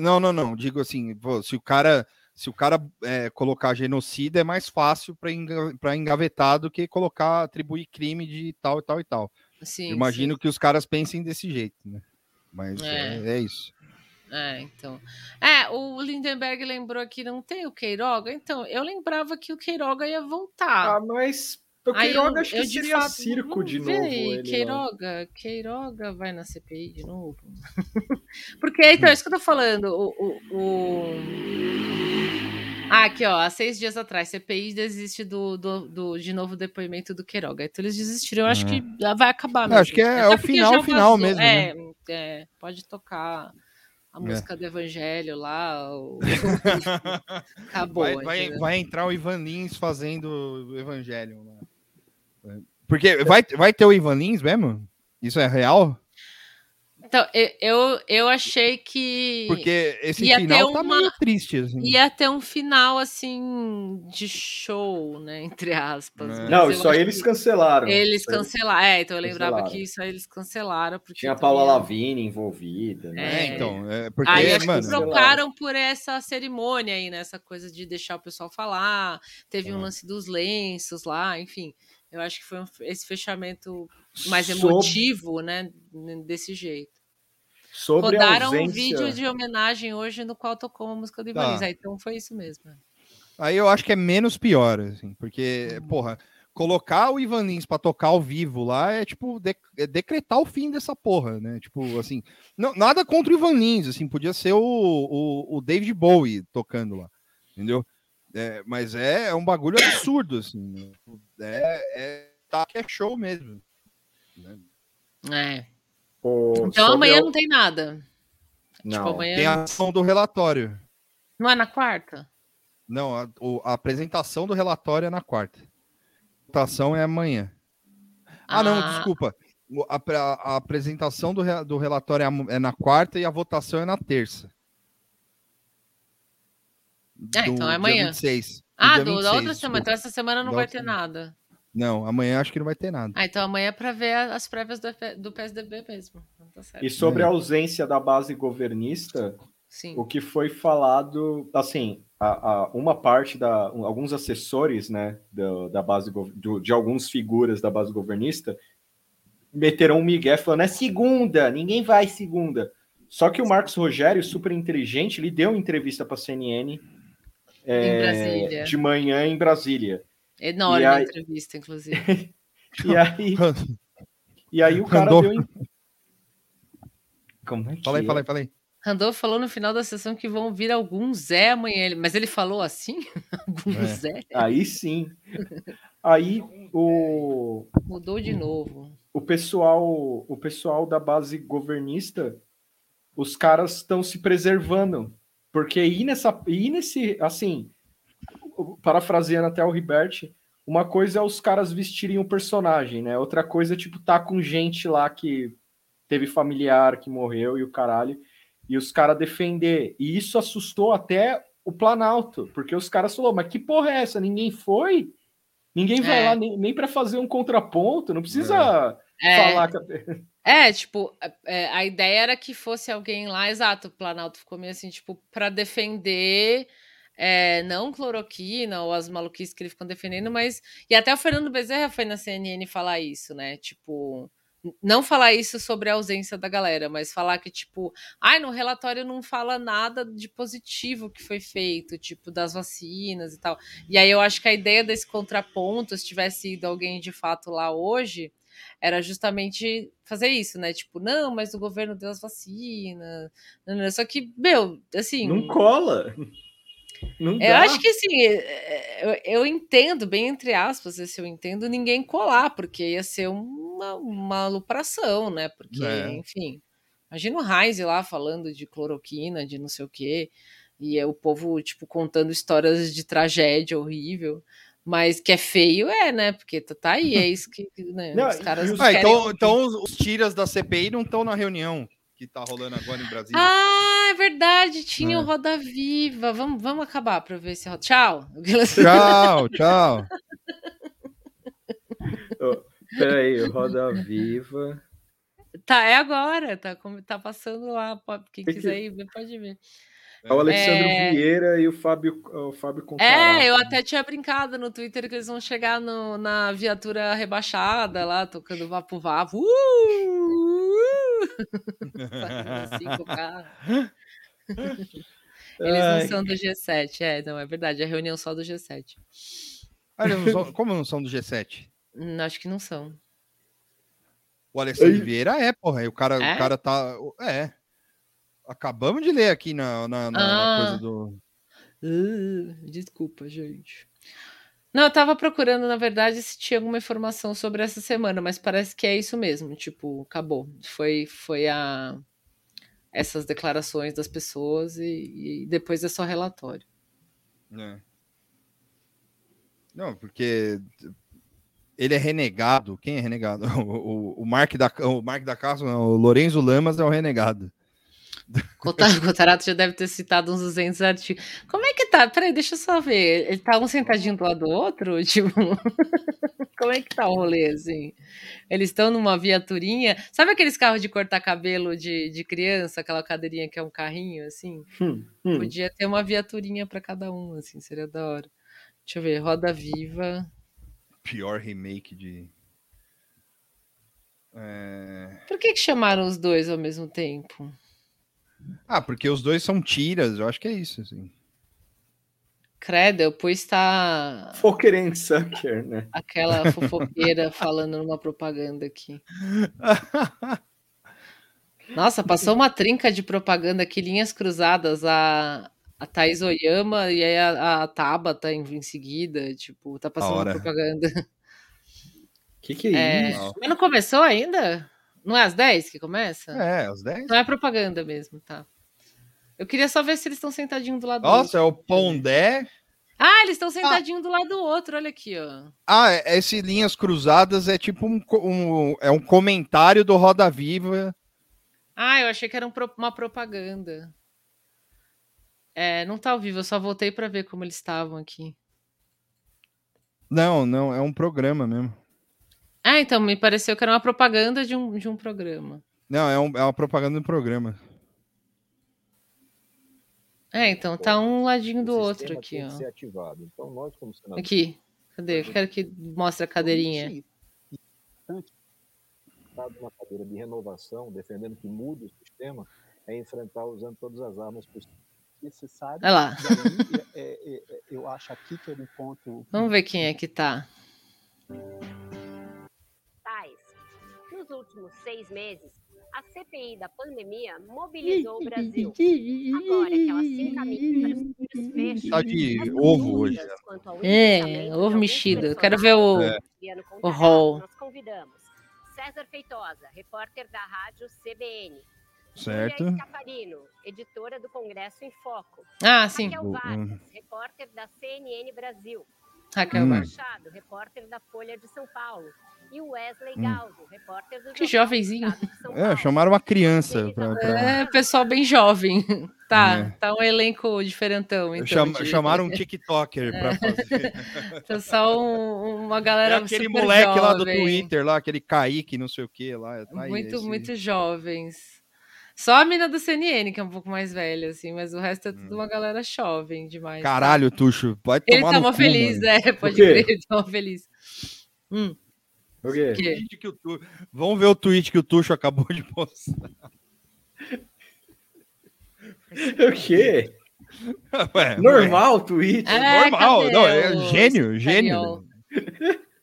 Não, não, não. Digo assim, pô, se o cara se o cara é, colocar genocídio é mais fácil para engavetar do que colocar, atribuir crime de tal e tal e tal. Sim, Imagino sim. que os caras pensem desse jeito, né? Mas é, é, é isso. É, então. É, o Lindenberg lembrou que não tem o Queiroga. Então, eu lembrava que o Queiroga ia voltar. Ah, mas o Queiroga eu, acho que eu, seria fato, circo de novo. Aí, Queiroga, lá. Queiroga vai na CPI de novo. Porque, então, é isso que eu tô falando. O, o, o... Ah, aqui, ó, há seis dias atrás, CPI desiste do, do, do, de novo depoimento do Queiroga. Então eles desistiram, eu acho uhum. que vai acabar mesmo. acho que é, é o final, final mesmo. É, né? é, pode tocar a é. música é. do Evangelho lá. O... Acabou. Vai, vai, vai, entrar o Ivan Lins fazendo o Evangelho. Né? Porque vai, vai ter o Ivan Lins mesmo? Isso é real? Então, eu, eu achei que. Porque esse ia final tá uma, meio triste. Assim. Ia ter um final, assim, de show, né? Entre aspas. É. Não, só eles cancelaram. Eles cancelaram. É, então eu lembrava que isso aí eles cancelaram. Tinha a Paula ia... Lavigne envolvida, né? É, então. É porque, aí acho mano, que trocaram por essa cerimônia aí, né? Essa coisa de deixar o pessoal falar. Teve um lance dos lenços lá, enfim. Eu acho que foi um, esse fechamento mais emotivo, né? Desse jeito. Sobre Rodaram ausência... um vídeo de homenagem hoje no qual tocou a música do Ivan tá. então foi isso mesmo. Aí eu acho que é menos pior, assim, porque, uhum. porra, colocar o Ivan Lins pra tocar ao vivo lá é, tipo, de, é decretar o fim dessa porra, né? Tipo, assim, não, nada contra o Ivan Lins, assim, podia ser o, o, o David Bowie tocando lá, entendeu? É, mas é, é, um bagulho absurdo, assim, né? é, é, tá, que é show mesmo. Né? É. O, então amanhã não tem nada. Tipo, não. Tipo, amanhã... Tem a ação do relatório. Não é na quarta? Não, a, a apresentação do relatório é na quarta. A votação é amanhã. Ah, ah não, desculpa. A, a, apresentação do, do relatório é, é, na quarta e a votação é na terça. Ah, então é amanhã. 26, ah, do, da outra semana. Então essa semana não vai ter nada. Não, amanhã acho que não vai ter nada. Ah, então amanhã é para ver as prévias do, do PSDB mesmo. Tá e sobre a ausência da base governista, Sim. o que foi falado, assim, a, a, uma parte da, alguns assessores, né, da, da base do, de algumas figuras da base governista meteram um migué falando é segunda, ninguém vai segunda. Só que o Marcos Rogério, super inteligente, ele deu uma entrevista para a CNN é, de manhã em Brasília. Enorme aí... a entrevista, inclusive. e aí. e aí o cara Randolph. deu. Como é que fala aí, é? fala aí, fala aí. Randolph falou no final da sessão que vão vir alguns Zé amanhã, mas ele falou assim? alguns é. Zé? Aí sim. Aí o. Mudou de novo. O pessoal, o pessoal da base governista, os caras estão se preservando. Porque ir nessa. Ir nesse. Assim, parafraseando até o Ribert, uma coisa é os caras vestirem o personagem, né? Outra coisa é, tipo, tá com gente lá que teve familiar que morreu e o caralho, e os caras defender. E isso assustou até o Planalto, porque os caras falaram, mas que porra é essa? Ninguém foi? Ninguém vai é. lá nem, nem para fazer um contraponto, não precisa é. falar. É, tipo, é, a ideia era que fosse alguém lá, exato, o Planalto ficou meio assim, tipo, para defender é, não cloroquina ou as maluquices que eles ficam defendendo, mas. E até o Fernando Bezerra foi na CNN falar isso, né? Tipo, não falar isso sobre a ausência da galera, mas falar que, tipo, ai, no relatório não fala nada de positivo que foi feito, tipo, das vacinas e tal. E aí eu acho que a ideia desse contraponto, se tivesse ido alguém de fato lá hoje, era justamente fazer isso, né? Tipo, não, mas o governo deu as vacinas. Só que, meu, assim. Não cola. Eu acho que assim, é, eu, eu, entendo, bem entre aspas, se eu entendo ninguém colar, porque ia ser uma, uma alupração, né? Porque, é. enfim, imagina o Heinz lá falando de cloroquina, de não sei o quê, e é o povo, tipo, contando histórias de tragédia horrível. Mas que é feio, é, né? Porque tá, tá aí, é isso que né, não, os caras. Ah, querem... então, então os tiras da CPI não estão na reunião que tá rolando agora em Brasília. Ah, é verdade, tinha o é. Roda Viva. Vamos, vamos acabar para ver se roda. Tchau. Tchau, tchau. oh, peraí, Roda Viva. Tá, é agora, tá, tá passando lá. Quem quiser ir ver, pode ver. É o Alexandre é... Vieira e o Fábio, o Fábio Contará. É, eu até tinha brincado no Twitter que eles vão chegar no, na viatura rebaixada lá, tocando vapo vapo. Uh! Eles Ai. não são do G7, é, não, é verdade, é reunião só do G7. Ah, não são, como não são do G7? Hum, acho que não são. O Alessandro Vieira é, porra, o cara, é? o cara tá. É. Acabamos de ler aqui na, na, na, ah. na coisa do. Uh, desculpa, gente. Não, eu tava procurando, na verdade, se tinha alguma informação sobre essa semana, mas parece que é isso mesmo. Tipo, acabou. Foi, foi a. essas declarações das pessoas e, e depois é só relatório. É. Não, porque ele é renegado. Quem é renegado? O, o, o Mark da o Mark da Casa, o Lorenzo Lamas é o renegado. Cotarato já deve ter citado uns 200 artigos. Como é que tá? Peraí, deixa eu só ver. Ele tá um sentadinho do lado do outro? Tipo, como é que tá o rolê, assim? Eles estão numa viaturinha. Sabe aqueles carros de cortar cabelo de, de criança? Aquela cadeirinha que é um carrinho, assim? Hum, hum. Podia ter uma viaturinha para cada um, assim, seria da hora. Deixa eu ver, Roda Viva. Pior remake de. É... Por que, que chamaram os dois ao mesmo tempo? Ah, porque os dois são tiras, eu acho que é isso, assim. Credo, pois tá. Foqueren Sucker, né? Aquela fofoqueira falando numa propaganda aqui. Nossa, passou uma trinca de propaganda aqui, linhas cruzadas. A, a Thais Oyama e aí a, a Tabata em, em seguida. Tipo, tá passando uma propaganda. Que que é, é isso? Mas não começou ainda? Não é às 10 que começa? É, às 10. Não é propaganda mesmo, tá. Eu queria só ver se eles estão sentadinhos do lado Nossa, do outro. Nossa, é o Pondé. Ah, eles estão sentadinhos ah. do lado do outro, olha aqui, ó. Ah, é, esse Linhas Cruzadas é tipo um, um, é um comentário do Roda Viva. Ah, eu achei que era um, uma propaganda. É, não tá ao vivo, eu só voltei para ver como eles estavam aqui. Não, não, é um programa mesmo. Ah, então me pareceu que era uma propaganda de um, de um programa. Não, é, um, é uma propaganda de um programa. É, então tá um ladinho do outro aqui, ó. Então, nós, como senadores, aqui, cadê? Eu quero que mostre a cadeirinha. Uma cadeira de renovação, defendendo que mude o sistema, é enfrentar usando todas as armas possíveis necessárias. Olha lá. É, é, é, eu acho aqui que é um ponto. Vamos ver quem é que tá nos últimos seis meses, a CPI da pandemia mobilizou o Brasil. Agora que ela se encaminha para o desfecho... Tá de ovo hoje. É, ovo mexido. Eu quero ver o, é. o rol. Nós convidamos César Feitosa, repórter da rádio CBN. Certo. Julia Escaparino, editora do Congresso em Foco. Ah, sim. Raquel Vargas, repórter da CNN Brasil. Raquel Machado, repórter da Folha de São Paulo e o Wesley hum. Galdo, repórter do Que jovenzinho. É, chamaram uma criança. Pra, pra... É, pessoal bem jovem. Tá, é. tá um elenco diferentão. Então, Cham, de... Chamaram um TikToker é. pra fazer. Pessoal, um, uma galera. É aquele moleque jovem. lá do Twitter, lá, aquele Kaique, não sei o que lá. Tá muito, esse... muito jovens. Só a mina do CNN, que é um pouco mais velha, assim, mas o resto é tudo hum. uma galera jovem demais. Caralho, Tuxo, pode tomar Ele tá uma feliz, mano. é, pode crer, ele tá feliz. Hum. O quê? Que o tu... Vamos ver o tweet que o Tuxo acabou de postar. o quê? Ué, Normal o tweet. É, Normal. Não, é gênio, gênio.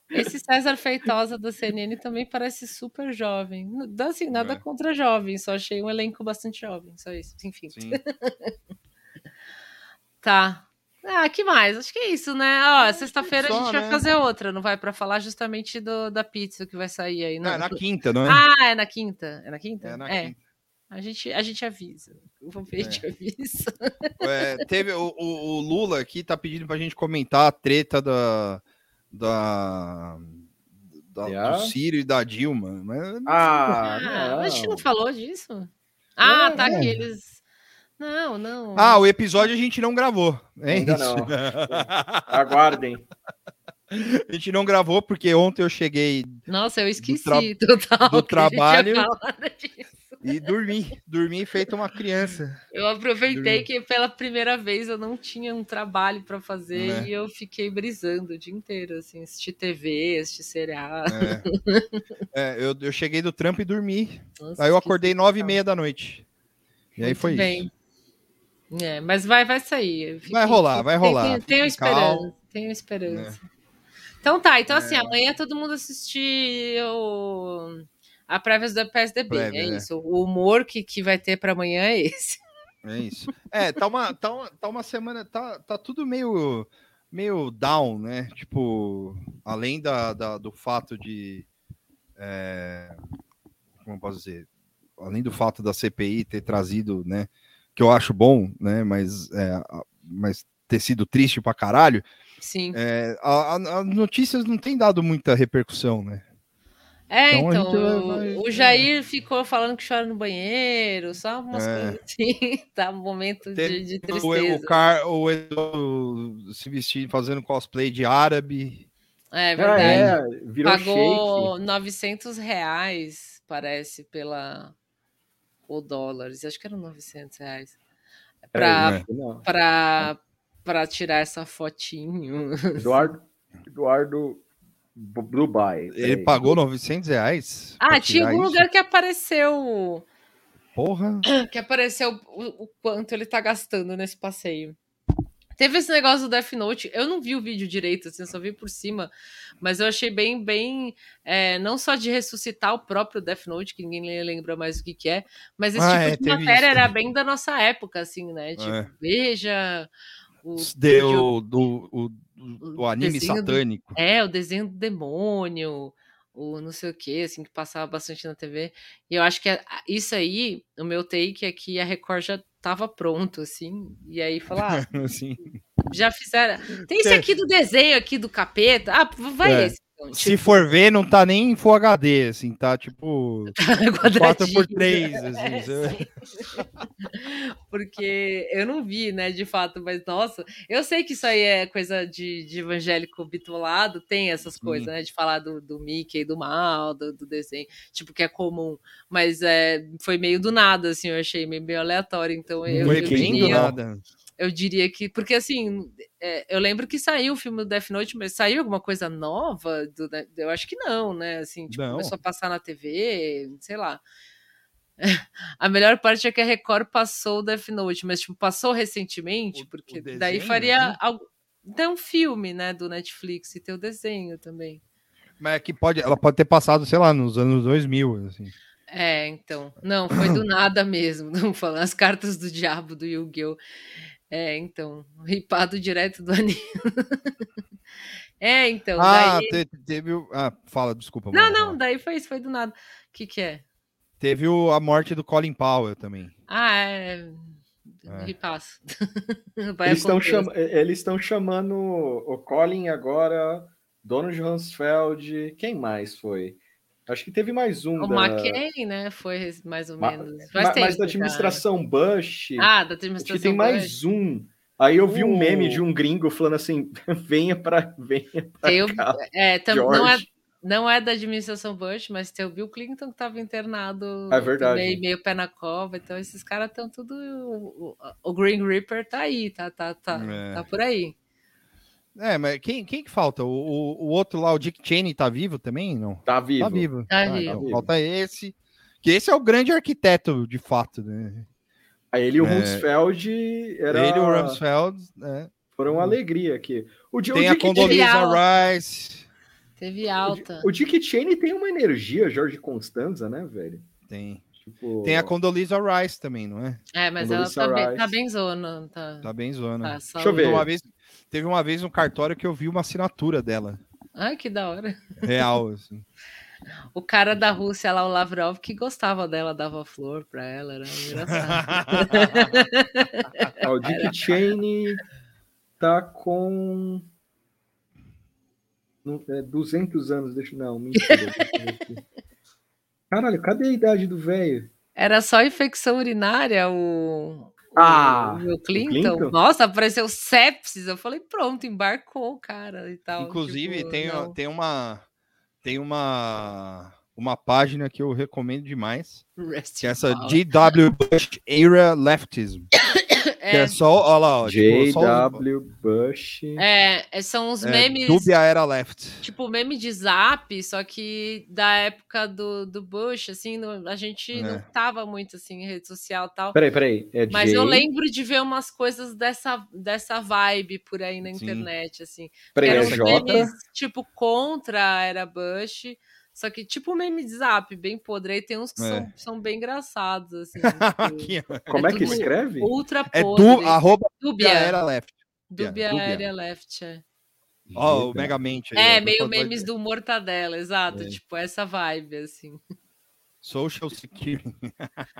Esse César Feitosa da CNN também parece super jovem. Assim, nada é. contra jovem, só achei um elenco bastante jovem, só isso. Enfim. tá. Ah, que mais? Acho que é isso, né? Ó, sexta-feira a gente né? vai fazer outra, não vai para falar justamente do, da pizza que vai sair aí. Não, é na quinta, não é? Ah, é na quinta. É na quinta? É na é. quinta. A gente, a gente avisa. Vamos ver, é. a gente avisa. É, teve o, o, o, Lula aqui tá pedindo pra gente comentar a treta da, da, da yeah. do Ciro e da Dilma. Mas, ah, ah a gente não falou disso? Ah, tá, é. que eles não, não. Ah, o episódio a gente não gravou. É Ainda isso. não. Aguardem. A gente não gravou porque ontem eu cheguei. Nossa, eu esqueci do, tra... total, do trabalho. E dormi, dormi feito uma criança. Eu aproveitei dormi. que pela primeira vez eu não tinha um trabalho para fazer é. e eu fiquei brisando o dia inteiro, assim, assistir TV, assistir seriado. É. é eu, eu cheguei do trampo e dormi. Nossa, aí eu acordei nove e meia da noite. E Muito aí foi bem. isso. É, mas vai, vai sair. Fiquei, vai rolar, vai rolar. Tenho, tenho esperança, tenho esperança. É. Então tá, então assim, é. amanhã todo mundo assistir o... a prévia do PSDB, Prévia, é, é isso. O humor que, que vai ter para amanhã é esse. É isso. É, tá uma, tá uma, tá uma semana, tá, tá tudo meio, meio down, né? Tipo, além da, da do fato de. É, como posso dizer? além do fato da CPI ter trazido, né, que eu acho bom, né, mas, é, mas ter sido triste pra caralho, Sim. é, as notícias não têm dado muita repercussão, né? É, então, então vai, o Jair é. ficou falando que chora no banheiro, só umas é. coisas assim, tá um momento de, de, tristeza. O, o, Car, o Edu se vestindo, fazendo cosplay de árabe. É verdade. Ah, é, virou Pagou shake. 900 reais, parece, pela... ou dólares, acho que eram 900 reais. Pra, é, pra, pra tirar essa fotinho. Eduardo, Eduardo Dubai. Ele pagou 900 reais? Ah, tinha algum isso? lugar que apareceu. Porra. Que apareceu o, o, quanto ele tá gastando nesse passeio. Teve esse negócio do Death Note. Eu não vi o vídeo direito, assim, só vi por cima. Mas eu achei bem, bem. É, não só de ressuscitar o próprio Death Note, que ninguém lembra mais o que, que é. Mas esse ah, tipo é, de matéria isso. era bem da nossa época, assim, né? Tipo, é. veja. O, Deu, do, o, o anime satânico. Do, é, o desenho do demônio, o não sei o que, assim, que passava bastante na TV. E eu acho que isso aí, o meu take é que a Record já tava pronto, assim, e aí falar, ah, já fizeram. Tem esse aqui do desenho aqui do capeta. Ah, vai é. esse. Tipo... Se for ver, não tá nem em Full HD, assim, tá tipo 4x3. Assim, é, Porque eu não vi, né, de fato, mas nossa, eu sei que isso aí é coisa de, de evangélico bitolado, tem essas coisas, né, de falar do, do Mickey, do mal, do, do, desenho, tipo, que é comum, mas é, foi meio do nada, assim, eu achei meio, meio aleatório, então eu. Foi bem do nada eu diria que. Porque assim, é, eu lembro que saiu o filme do Death Note, mas saiu alguma coisa nova? Do, eu acho que não, né? Assim, tipo, não. começou a passar na TV, sei lá. A melhor parte é que a Record passou o Death Note, mas tipo, passou recentemente, porque desenho, daí faria né? algo. Tem um filme, né, do Netflix e tem o desenho também. Mas é que pode, ela pode ter passado, sei lá, nos anos 2000, assim. É, então. Não, foi do nada mesmo. Não falando as cartas do diabo do Yu-Gi-Oh! É, então, ripado direto do anime. é, então. Ah, daí... teve. Ah, fala, desculpa. Não, mano, não, daí foi isso, foi do nada. O que, que é? Teve o, a morte do Colin Powell também. Ah, é. é. Ripasso. eles, estão cham... eles estão chamando o Colin agora, Donald Hansfeld. Quem mais foi? Acho que teve mais um. O da... McCain, né? Foi mais ou menos. Ma... Mas, mas da administração Bush. Ah, da administração Acho que tem Bush. mais um. Aí eu vi uh. um meme de um gringo falando assim: venha para venha pra eu, cá, é, tam, não é não é da administração Bush, mas tem o Bill Clinton que estava internado é verdade. Meio, meio pé na cova, então esses caras estão tudo. O, o, Green Reaper tá aí, tá, tá, tá, é. tá por aí. É, mas quem, quem que falta? O, o, o, outro lá, o Dick Cheney, tá vivo também? Não? Tá vivo. Tá vivo. Tá ah, vivo. Então, falta esse. Que esse é o grande arquiteto, de fato, né? Aí ele e o é... Rumsfeld era... Ele e o Rumsfeld, né? Foram uma alegria aqui. O, tem o Dick a Condoleezza Rice. Teve alta. O, o Dick Cheney tem uma energia, Jorge Constanza, né, velho? Tem. Tipo... Tem a Condoleezza Rice também, não é? É, mas Condoleezza ela tá bem, tá bem zona. Tá, tá bem zona. Tá, Deixa eu ver. Uma vez, Teve uma vez um cartório que eu vi uma assinatura dela. Ai, que da hora. Real, assim. O cara da Rússia lá, o Lavrov, que gostava dela, dava flor pra ela, era engraçado. ah, o Dick Cheney tá com é, 200 anos, deixa não, mentira. Caralho, cadê a idade do velho? Era só infecção urinária o ah, o Clinton. Clinton. Nossa, apareceu sepsis. Eu falei, pronto, embarcou cara e tal. Inclusive, tipo, tem, tem uma tem uma uma página que eu recomendo demais. Rest que é essa GW Bush Era Leftism. É. Que é só, olha lá, ó. J.W. Tipo, Bush. É, é, são os é, memes. Dúbia era left. Tipo, meme de zap, só que da época do, do Bush, assim, no, a gente é. não tava muito assim em rede social e tal. Peraí, peraí. É Mas J... eu lembro de ver umas coisas dessa, dessa vibe por aí na internet, Sim. assim. Peraí, eram é memes, tipo, contra a era Bush. Só que, tipo meme de zap, bem podre. Aí tem uns que é. são, são bem engraçados, assim. Tipo, Como é, é que escreve? Ultra podre. É du, arroba Dubia era left. Dubia, Dubia. era left, é. Ó, oh, o Megamente. É, meio memes do Mortadela, exato. É. Tipo, essa vibe, assim. Social Security.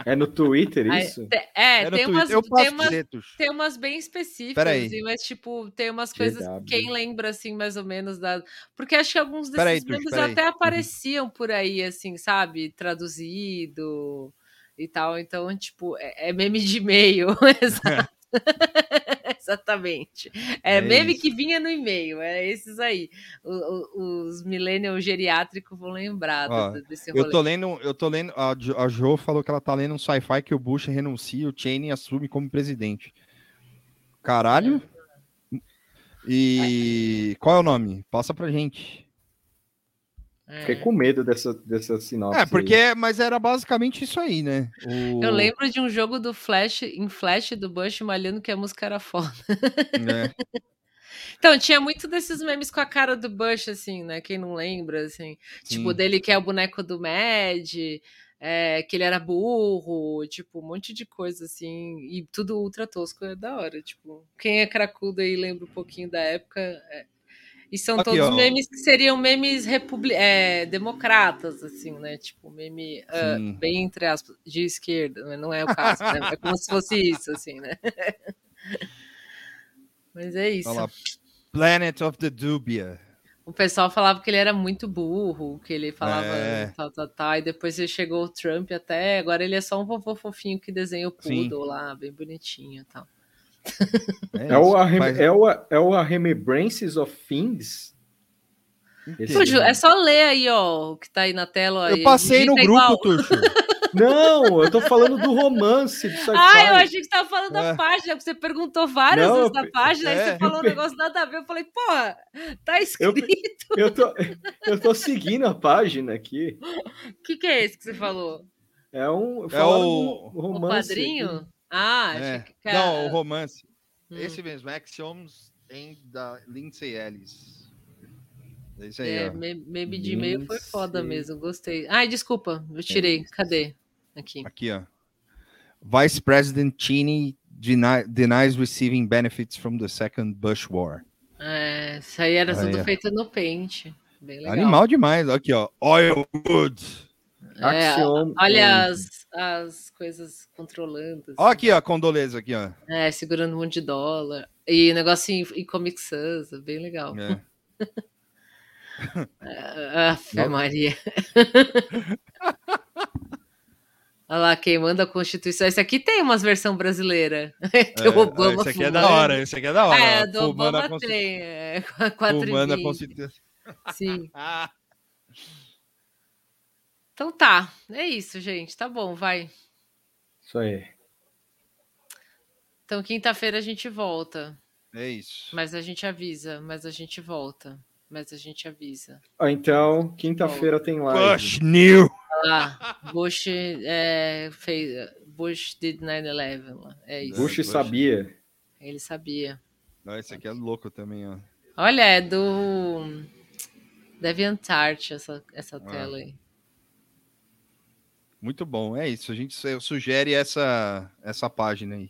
É no Twitter isso? É, é tem, umas, tem, umas, tem umas bem específicas, assim, mas tipo, tem umas coisas GW. quem lembra assim mais ou menos da, porque acho que alguns desses aí, memes até uhum. apareciam por aí assim, sabe, traduzido e tal, então tipo, é, é meme de e-mail, exato. Exatamente. É, é meme isso. que vinha no e-mail, é esses aí. O, o, os millennials geriátricos vão lembrar Ó, desse rolê. Eu tô lendo, eu tô lendo, a, a Jo falou que ela tá lendo um sci-fi que o Bush renuncia, o Cheney assume como presidente. Caralho. E qual é o nome? Passa pra gente. Fiquei com medo dessa, dessa sinopse. É, porque, aí. mas era basicamente isso aí, né? O... Eu lembro de um jogo do Flash, em Flash do Bush malhando que a música era foda. É. então, tinha muito desses memes com a cara do Bush, assim, né? Quem não lembra, assim. Sim. Tipo, dele que é o boneco do Mad, é, que ele era burro, tipo, um monte de coisa, assim. E tudo ultra tosco, é da hora. Tipo, quem é cracudo aí lembra um pouquinho da época, é, e são Aqui, todos ó. memes que seriam memes republi é, democratas, assim, né? Tipo, meme uh, bem entre aspas, de esquerda, mas não é o caso, né? É como se fosse isso, assim, né? mas é isso. Olha lá. Planet of the Dubia. O pessoal falava que ele era muito burro, que ele falava é. tal, tal, tal, e depois chegou o Trump até, agora ele é só um vovô fofinho que desenha o poodle lá, bem bonitinho e tal. É, é, o, Arrem é, o, é o A Remembrances of Things? Tuxo, é só ler aí, ó, o que tá aí na tela. eu passei no grupo, Tuxo. Não, eu tô falando do romance. Do ah, eu achei que você tava falando é. da página, você perguntou várias não, vezes da página, é, aí você falou um negócio nada a ver. Eu falei, porra, tá escrito. Eu, eu, tô, eu tô seguindo a página aqui. O que, que é esse que você falou? É um. É o, romance. O padrinho? Ah, é. que. Não, o romance. Hum. Esse mesmo, Axioms em da Lindsay Ellis. É isso aí, é, meme de e-mail foi foda mesmo, gostei. Ai, desculpa, eu tirei. É. Cadê? Aqui. Aqui, ó. Vice President Cheney deny, denies receiving benefits from the second Bush War. É, isso aí era aí, tudo ó. feito no pente. Animal demais. Aqui, ó. Oil Woods. É, olha as, as coisas controlando. Assim. Olha aqui, ó, Condoleza aqui, ó. É, segurando um monte de dólar. E o negócio em, em Comic Sans, é bem legal. É. Afe Maria. Olha lá, quem manda a Constituição. Esse aqui tem umas versão brasileira. tem é, o Obama esse aqui é da hora, esse aqui é da hora. É, do Obama tem. É, 4 Fumando a Constituição. Sim. Então tá, é isso, gente. Tá bom, vai. Isso aí. Então, quinta-feira a gente volta. É isso. Mas a gente avisa, mas a gente volta. Mas a gente avisa. Ah, então, quinta-feira tem live. Bush New! Ah, Bush é, fez. Bush did 9-11. É isso. Bush, Bush sabia. Ele sabia. Não, esse aqui é louco também, ó. Olha, é do DeviantArt essa, essa ah. tela aí. Muito bom, é isso. A gente sugere essa, essa página aí.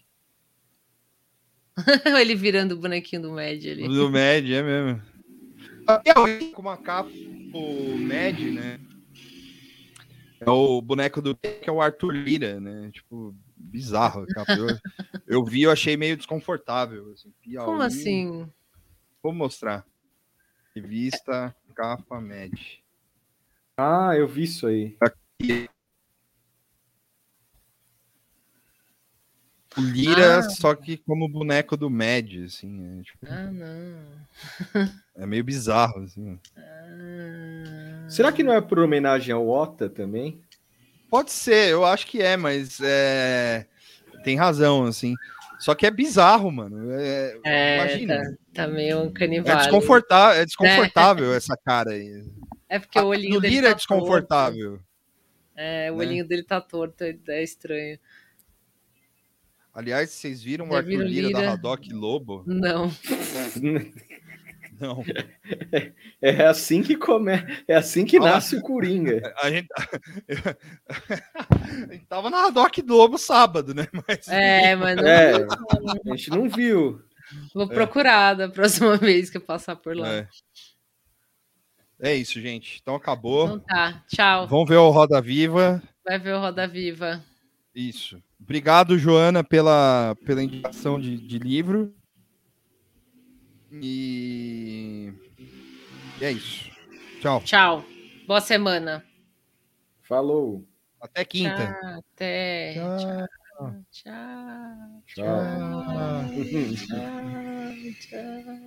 Ele virando o bonequinho do Mad ali. Do Mad, é mesmo. Com uma capa o Mad, né? É o boneco do que é o Arthur Lira, né? Tipo, bizarro. Eu, eu vi, eu achei meio desconfortável. Assim, Piauí. Como assim? Vou mostrar. Revista Capa Mad. Ah, eu vi isso aí. Aqui. O Lira, ah. só que como boneco do Mad, assim. É, tipo, ah, não. é meio bizarro, assim. Ah. Será que não é por homenagem ao Ota também? Pode ser, eu acho que é, mas é... tem razão, assim. Só que é bizarro, mano. É... É, imagina. Tá, tá meio canibal. É desconfortável, é desconfortável é. essa cara aí. É porque o olhinho no dele Lira tá é desconfortável. Torto. É, o né? olhinho dele tá torto, é estranho. Aliás, vocês viram o Arthur Lira, Lira, da Haddock Lobo? Não. Não. É, é, assim que come, é assim que nasce o Coringa. A gente, a gente tava na Haddock Lobo sábado, né? Mas... É, mas não... é, a gente não viu. Vou procurar da próxima vez que eu passar por lá. É. É isso, gente. Então acabou. Então tá, tchau. Vamos ver o Roda Viva. Vai ver o Roda Viva. Isso. Obrigado, Joana, pela, pela indicação de, de livro. E... e é isso. Tchau. Tchau. Boa semana. Falou. Até quinta. Tchau, até. Tchau. Tchau. Tchau. Tchau. Tchau. Tchau.